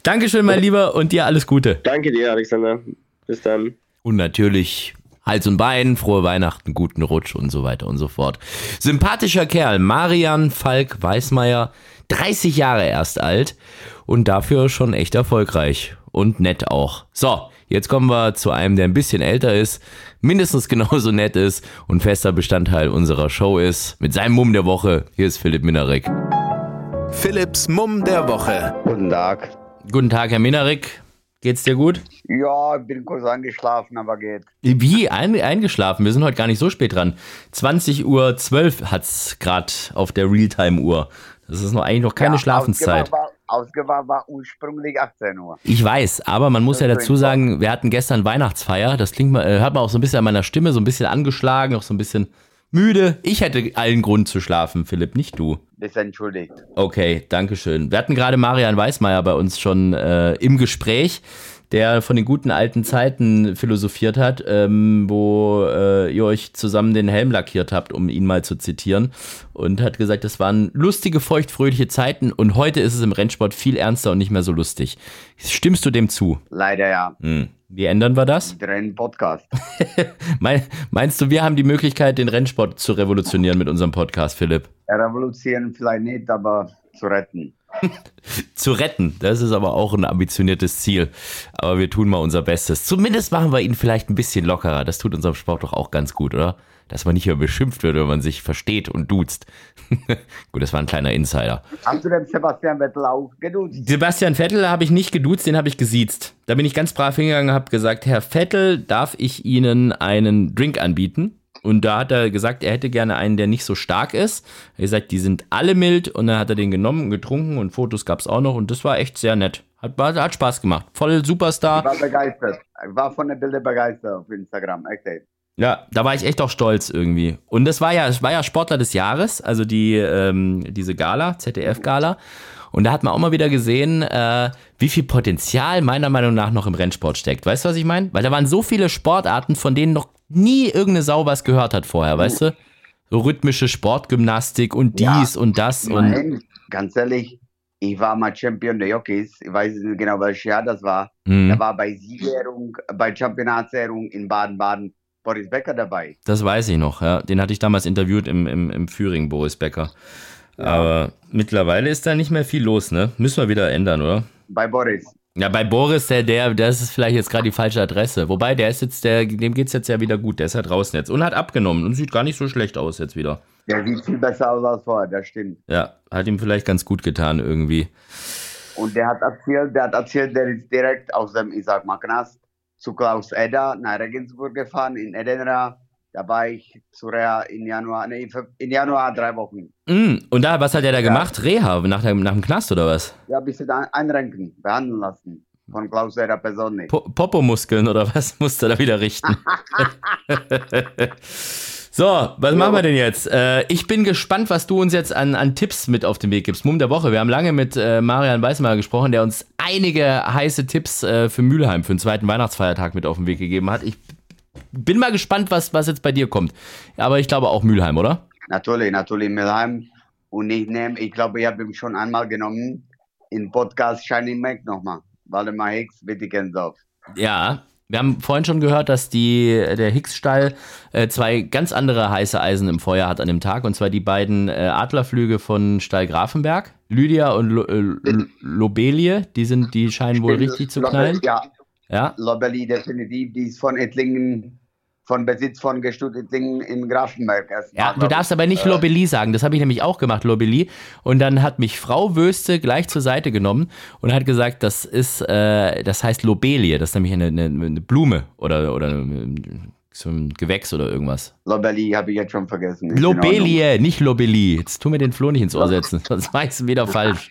Dankeschön, mein Lieber, und dir alles Gute. Danke dir, Alexander. Bis dann. Und natürlich Hals und Bein, frohe Weihnachten, guten Rutsch und so weiter und so fort. Sympathischer Kerl, Marian Falk Weißmeier, 30 Jahre erst alt und dafür schon echt erfolgreich und nett auch. So, jetzt kommen wir zu einem, der ein bisschen älter ist, mindestens *laughs* genauso nett ist und fester Bestandteil unserer Show ist, mit seinem Mumm der Woche. Hier ist Philipp Minarek. Philipps Mumm der Woche. Guten Tag. Guten Tag, Herr Minarek. Geht's dir gut? Ja, ich bin kurz eingeschlafen, aber geht. Wie ein, eingeschlafen? Wir sind heute gar nicht so spät dran. 20.12 Uhr hat's gerade auf der Realtime-Uhr. Das ist noch eigentlich noch keine ja, Schlafenszeit. Ausgewacht war, ursprünglich 18 Uhr. Ich weiß, aber man muss ja dazu sagen, wir hatten gestern Weihnachtsfeier. Das klingt mal, äh, hört man auch so ein bisschen an meiner Stimme, so ein bisschen angeschlagen, auch so ein bisschen müde. Ich hätte allen Grund zu schlafen, Philipp, nicht du. Ist entschuldigt. Okay, danke schön. Wir hatten gerade Marian Weismeier bei uns schon äh, im Gespräch der von den guten alten Zeiten philosophiert hat, ähm, wo äh, ihr euch zusammen den Helm lackiert habt, um ihn mal zu zitieren. Und hat gesagt, das waren lustige, feuchtfröhliche Zeiten und heute ist es im Rennsport viel ernster und nicht mehr so lustig. Stimmst du dem zu? Leider ja. Hm. Wie ändern wir das? Renn-Podcast. *laughs* Meinst du, wir haben die Möglichkeit, den Rennsport zu revolutionieren mit unserem Podcast, Philipp? Revolutionieren vielleicht nicht, aber zu retten. *laughs* zu retten. Das ist aber auch ein ambitioniertes Ziel. Aber wir tun mal unser Bestes. Zumindest machen wir ihn vielleicht ein bisschen lockerer. Das tut unserem Sport doch auch ganz gut, oder? Dass man nicht mehr beschimpft wird, wenn man sich versteht und duzt. *laughs* gut, das war ein kleiner Insider. Hast du den Sebastian Vettel auch geduzt? Sebastian Vettel habe ich nicht geduzt, den habe ich gesiezt. Da bin ich ganz brav hingegangen und habe gesagt, Herr Vettel, darf ich Ihnen einen Drink anbieten? Und da hat er gesagt, er hätte gerne einen, der nicht so stark ist. Er hat gesagt, die sind alle mild. Und dann hat er den genommen und getrunken und Fotos gab es auch noch. Und das war echt sehr nett. Hat, hat Spaß gemacht. Voll Superstar. Ich war begeistert. Ich war von den Bildern begeistert auf Instagram. Echt. Ja, da war ich echt auch stolz irgendwie. Und das war ja, das war ja Sportler des Jahres, also die, ähm, diese Gala, ZDF-Gala. Und da hat man auch mal wieder gesehen, äh, wie viel Potenzial meiner Meinung nach noch im Rennsport steckt. Weißt du, was ich meine? Weil da waren so viele Sportarten, von denen noch nie irgendeine Sau was gehört hat vorher, weißt du? So rhythmische Sportgymnastik und dies ja, und das. Nein, und ganz ehrlich, ich war mal Champion der Jockeys. Ich weiß nicht genau, welches Jahr das war. Mhm. Da war bei Siegerehrung, bei Championatsehrung in Baden-Baden Boris Becker dabei. Das weiß ich noch, ja. Den hatte ich damals interviewt im, im, im Führing, Boris Becker. Ja. Aber mittlerweile ist da nicht mehr viel los, ne? Müssen wir wieder ändern, oder? Bei Boris. Ja, bei Boris, der, der, das ist vielleicht jetzt gerade die falsche Adresse. Wobei, der ist jetzt, der, dem geht's jetzt ja wieder gut. Der ist ja draußen jetzt und hat abgenommen und sieht gar nicht so schlecht aus jetzt wieder. Der sieht viel besser aus als vorher, das stimmt. Ja, hat ihm vielleicht ganz gut getan irgendwie. Und der hat erzählt, der hat erzählt, der ist direkt aus dem, ich sag mal, Knast zu Klaus Edda nach Regensburg gefahren, in Edenra da war ich zu Reha in Januar, nee, in Januar drei Wochen. Mm, und da, was hat er da ja. gemacht? Reha, nach dem, nach dem Knast oder was? Ja, ein bisschen einrenken, behandeln lassen. Von Klaus Vera persönlich. Po Popomuskeln oder was *laughs* musste er da wieder richten? *laughs* *laughs* so, was ja. machen wir denn jetzt? Äh, ich bin gespannt, was du uns jetzt an, an Tipps mit auf den Weg gibst. Mumm der Woche. Wir haben lange mit äh, Marian Weißmeier gesprochen, der uns einige heiße Tipps äh, für Mülheim, für den zweiten Weihnachtsfeiertag mit auf den Weg gegeben hat. Ich bin mal gespannt, was, was jetzt bei dir kommt. Aber ich glaube auch Mülheim, oder? Natürlich, natürlich Mülheim. Und ich nehme, ich glaube, ich habe ihn schon einmal genommen, in Podcast Shining Mac nochmal. Waldemar Hicks, Wittigensdorf. Ja, Wir haben vorhin schon gehört, dass die, der Hicks-Stall äh, zwei ganz andere heiße Eisen im Feuer hat an dem Tag. Und zwar die beiden äh, Adlerflüge von Stall Grafenberg. Lydia und Lo, äh, Lobelie, die, sind, die scheinen wohl richtig zu knallen. Ja. ja. Lobelie definitiv, die ist von Ettlingen von Besitz von Gestutting in Grafenberg. Ja, du darfst aber nicht äh, Lobelie sagen. Das habe ich nämlich auch gemacht, Lobelie. Und dann hat mich Frau Wöste gleich zur Seite genommen und hat gesagt, das ist, äh, das heißt Lobelie. Das ist nämlich eine, eine, eine Blume oder, oder so ein Gewächs oder irgendwas. Lobelie habe ich jetzt schon vergessen. Lobelie, nicht Lobelie. Jetzt tu mir den Floh nicht ins Ohr *laughs* setzen, sonst weiß ich wieder falsch.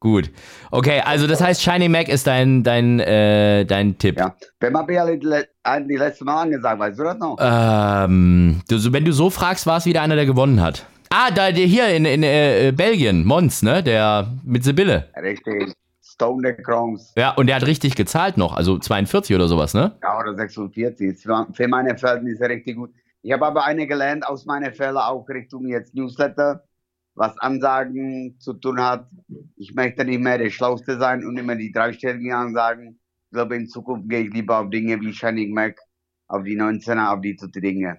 Gut. Okay, also das heißt, Shiny Mac ist dein, dein, äh, dein Tipp. Ja. Wer hat die letzte Mal angesagt, weißt du das noch? Ähm, du, wenn du so fragst, war es wieder einer, der gewonnen hat. Ah, da, der hier in, in äh, Belgien, Mons, ne? Der mit Sibylle. Richtig. Stone the Crows. Ja, und der hat richtig gezahlt noch, also 42 oder sowas, ne? Ja, oder 46. Für meine Verhältnisse richtig gut. Ich habe aber eine gelernt aus meinen Fällen auch Richtung jetzt Newsletter was Ansagen zu tun hat. Ich möchte nicht mehr der Schlauste sein und immer die dreistelligen Ansagen. Ich glaube, in Zukunft gehe ich lieber auf Dinge wie Shining Mac, auf die 19er, auf die gute Dinge.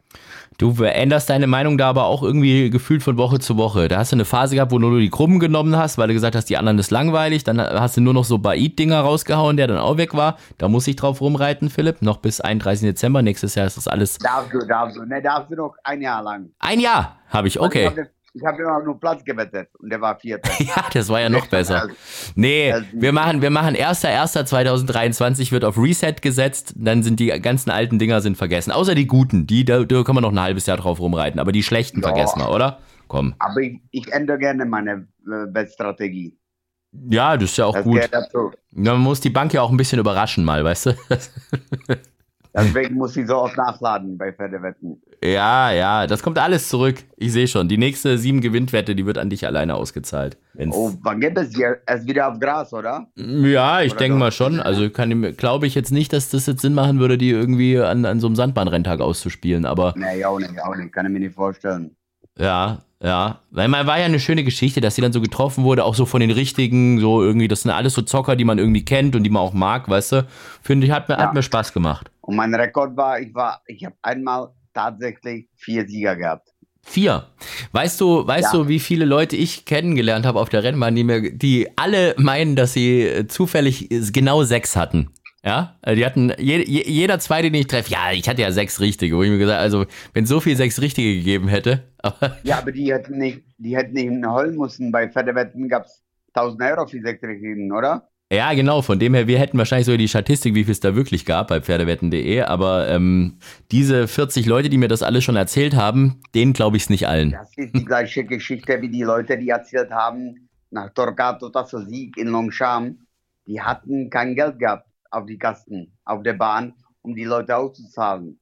Du änderst deine Meinung da aber auch irgendwie gefühlt von Woche zu Woche. Da hast du eine Phase gehabt, wo du nur die Krummen genommen hast, weil du gesagt hast, die anderen ist langweilig. Dann hast du nur noch so Baid-Dinger rausgehauen, der dann auch weg war. Da muss ich drauf rumreiten, Philipp. Noch bis 31. Dezember. Nächstes Jahr ist das alles. Darfst du, darfst du. Ne, darfst du noch ein Jahr lang. Ein Jahr habe ich, okay. Ich habe immer nur Platz gewettet und der war Vierter. *laughs* ja, das war ja noch besser. Nee, wir machen, wir machen 1.1.2023 wird auf Reset gesetzt, dann sind die ganzen alten Dinger sind vergessen. Außer die guten, die, da, da kann man noch ein halbes Jahr drauf rumreiten, aber die schlechten ja. vergessen wir, oder? Komm. Aber ich, ich ändere gerne meine äh, Wettstrategie. Ja, das ist ja auch das gut. Man muss die Bank ja auch ein bisschen überraschen mal, weißt du? *laughs* Deswegen muss sie so oft nachladen bei Pferdewetten. Ja, ja, das kommt alles zurück. Ich sehe schon. Die nächste sieben Gewinnwette, die wird an dich alleine ausgezahlt. Wenn's oh, wann gibt es hier? Erst wieder auf Gras, oder? Ja, ich denke mal schon. Also glaube ich jetzt nicht, dass das jetzt Sinn machen würde, die irgendwie an, an so einem Sandbahnrenntag auszuspielen, aber. Nee, auch nicht, auch nicht. Kann ich mir nicht vorstellen. Ja, ja. Weil man war ja eine schöne Geschichte, dass sie dann so getroffen wurde, auch so von den richtigen, so irgendwie, das sind alles so Zocker, die man irgendwie kennt und die man auch mag, weißt du? Finde ich, hat mir, ja. hat mir Spaß gemacht. Und mein Rekord war, ich war, ich habe einmal tatsächlich vier Sieger gehabt. Vier. Weißt du, weißt ja. du, wie viele Leute ich kennengelernt habe auf der Rennbahn, die mir, die alle meinen, dass sie äh, zufällig genau sechs hatten? Ja, äh, die hatten je, jeder zweite, den ich treffe, ja, ich hatte ja sechs richtige, wo ich mir gesagt, also wenn es so viel sechs richtige gegeben hätte. *laughs* Aber ja, aber die hätten nicht, die hätten nicht holen müssen. Bei Pferdewetten gab es 1000 Euro für sechs richtigen, oder? Ja, genau. Von dem her, wir hätten wahrscheinlich sogar die Statistik, wie viel es da wirklich gab bei Pferdewetten.de. Aber ähm, diese 40 Leute, die mir das alles schon erzählt haben, denen glaube ich es nicht allen. Das ist die gleiche Geschichte wie die Leute, die erzählt haben, nach Torquato Tasso Sieg in Longchamp, die hatten kein Geld gehabt auf die Kasten, auf der Bahn, um die Leute auszuzahlen.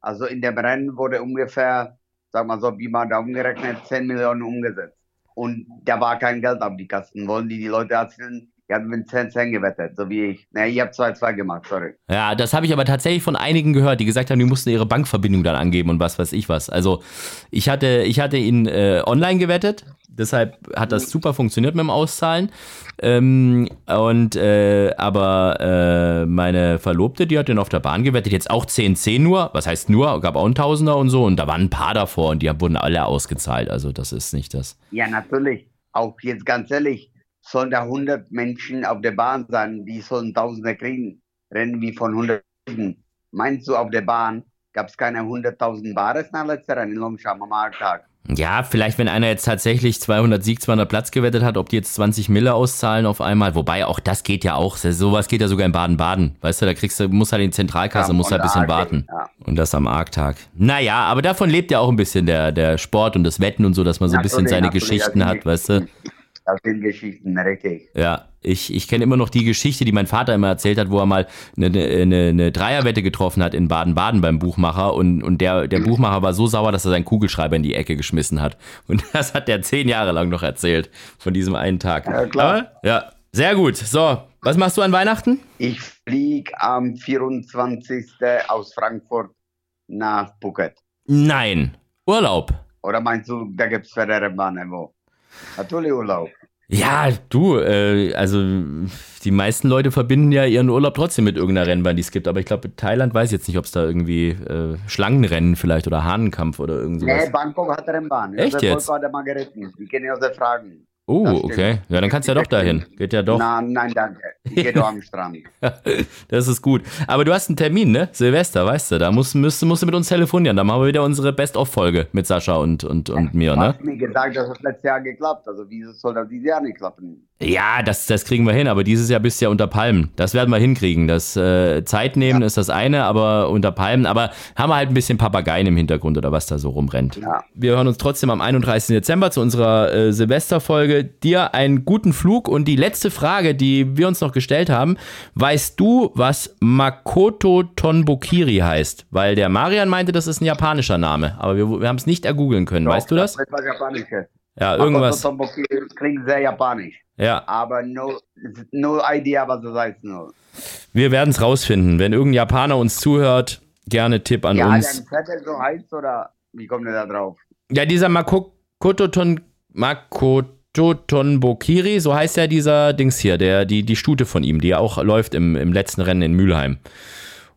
Also in dem Rennen wurde ungefähr, sag mal so, wie man da umgerechnet, 10 Millionen umgesetzt. Und da war kein Geld auf die Kasten. Wollen die die Leute erzählen, die haben mit 10 Cent gewettet, so wie ich. Ne, ich habe 2-2 gemacht, sorry. Ja, das habe ich aber tatsächlich von einigen gehört, die gesagt haben, die mussten ihre Bankverbindung dann angeben und was weiß ich was. Also ich hatte, ich hatte ihn äh, online gewettet, deshalb hat das super funktioniert mit dem Auszahlen. Ähm, und äh, aber äh, meine Verlobte, die hat den auf der Bahn gewettet, jetzt auch 10-10 nur, was heißt nur, gab auch ein Tausender und so und da waren ein paar davor und die wurden alle ausgezahlt. Also das ist nicht das. Ja, natürlich. Auch jetzt ganz ehrlich, sollen da 100 Menschen auf der Bahn sein, die sollen Tausende kriegen, rennen wie von 100. Meinst du, auf der Bahn gab es keine 100.000 Bares nach letzter Lomscham am Markttag? Ja, vielleicht, wenn einer jetzt tatsächlich 200 Sieg, 200 Platz gewettet hat, ob die jetzt 20 Mille auszahlen auf einmal. Wobei auch das geht ja auch. Sowas geht ja sogar in Baden-Baden. Weißt du, da kriegst du, musst halt in die Zentralkasse, ja, musst halt ein bisschen warten. Ja. Und das am Arktag. Naja, aber davon lebt ja auch ein bisschen der, der Sport und das Wetten und so, dass man so ein bisschen seine Geschichten hat, weißt du. Aus den Geschichten, richtig. Ja, ich, ich kenne immer noch die Geschichte, die mein Vater immer erzählt hat, wo er mal eine, eine, eine Dreierwette getroffen hat in Baden-Baden beim Buchmacher und, und der, der Buchmacher war so sauer, dass er seinen Kugelschreiber in die Ecke geschmissen hat. Und *laughs* das hat er zehn Jahre lang noch erzählt von diesem einen Tag. Ja, klar. Aber, ja, sehr gut. So, was machst du an Weihnachten? Ich fliege am 24. aus Frankfurt nach Phuket. Nein, Urlaub. Oder meinst du, da gibt es Bahn wo? Natürlich Urlaub. Ja, du, äh, also die meisten Leute verbinden ja ihren Urlaub trotzdem mit irgendeiner Rennbahn, die es gibt. Aber ich glaube, Thailand weiß jetzt nicht, ob es da irgendwie äh, Schlangenrennen vielleicht oder Hahnenkampf oder irgendwas. Nee, Bangkok hat Rennbahn. Echt jetzt? Ich kenne der Fragen. Oh, okay. Ja, dann kannst du ja doch dahin. Geht ja doch. Nein, nein, danke. Ich gehe doch am *laughs* Strand. das ist gut. Aber du hast einen Termin, ne? Silvester, weißt du? Da musst, musst, musst du mit uns telefonieren. Da machen wir wieder unsere Best-of-Folge mit Sascha und, und, und mir, ne? Du hast mir gesagt, dass das letztes Jahr geklappt. Also, wieso soll das dieses Jahr nicht klappen? Ja, das, das kriegen wir hin, aber dieses Jahr bist du ja unter Palmen. Das werden wir hinkriegen. Das äh, Zeit nehmen ja. ist das eine, aber unter Palmen. Aber haben wir halt ein bisschen Papageien im Hintergrund oder was da so rumrennt. Ja. Wir hören uns trotzdem am 31. Dezember zu unserer äh, Silvesterfolge. Dir einen guten Flug und die letzte Frage, die wir uns noch gestellt haben. Weißt du, was Makoto Tonbokiri heißt? Weil der Marian meinte, das ist ein japanischer Name, aber wir, wir haben es nicht ergoogeln können. Doch, weißt du das? Das. Ja, irgendwas. Tonbokiri klingt sehr japanisch. Ja. Aber no, no idea, was das heißt. No. Wir werden es rausfinden. Wenn irgendein Japaner uns zuhört, gerne Tipp an ja, uns. Ja, der so heißt oder wie kommt ihr da drauf? Ja, dieser Makoto Ton, Makoto Tonbokiri, so heißt ja dieser Dings hier, der, die, die Stute von ihm, die ja auch läuft im, im letzten Rennen in Mülheim.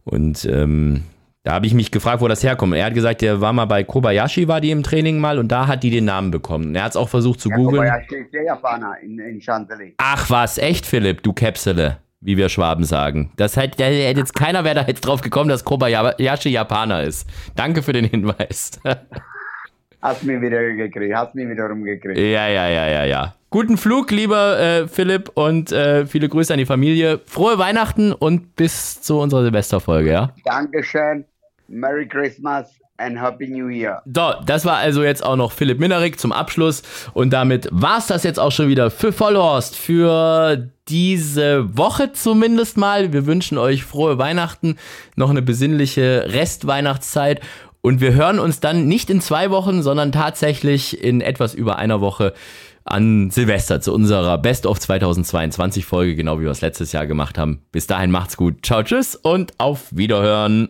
Und ähm, da habe ich mich gefragt, wo das herkommt. Er hat gesagt, der war mal bei Kobayashi, war die im Training mal und da hat die den Namen bekommen. Er hat es auch versucht zu ja, googeln. Kobayashi ist der Japaner in, in Chantilly. Ach was, echt, Philipp, du Käpsele, wie wir Schwaben sagen. Das hätte jetzt keiner wäre da jetzt drauf gekommen, dass Kobayashi Japaner ist. Danke für den Hinweis. *laughs* Hast mich wieder gekriegt, hast mich wieder rumgekriegt. Ja, ja, ja, ja, ja. Guten Flug, lieber äh, Philipp, und äh, viele Grüße an die Familie. Frohe Weihnachten und bis zu unserer Silvesterfolge, ja? Dankeschön. Merry Christmas and Happy New Year. So, das war also jetzt auch noch Philipp Minerik zum Abschluss. Und damit war es das jetzt auch schon wieder für Vollhorst, für diese Woche zumindest mal. Wir wünschen euch frohe Weihnachten, noch eine besinnliche Restweihnachtszeit. Und wir hören uns dann nicht in zwei Wochen, sondern tatsächlich in etwas über einer Woche an Silvester zu unserer Best of 2022 Folge, genau wie wir es letztes Jahr gemacht haben. Bis dahin macht's gut. Ciao, tschüss und auf Wiederhören.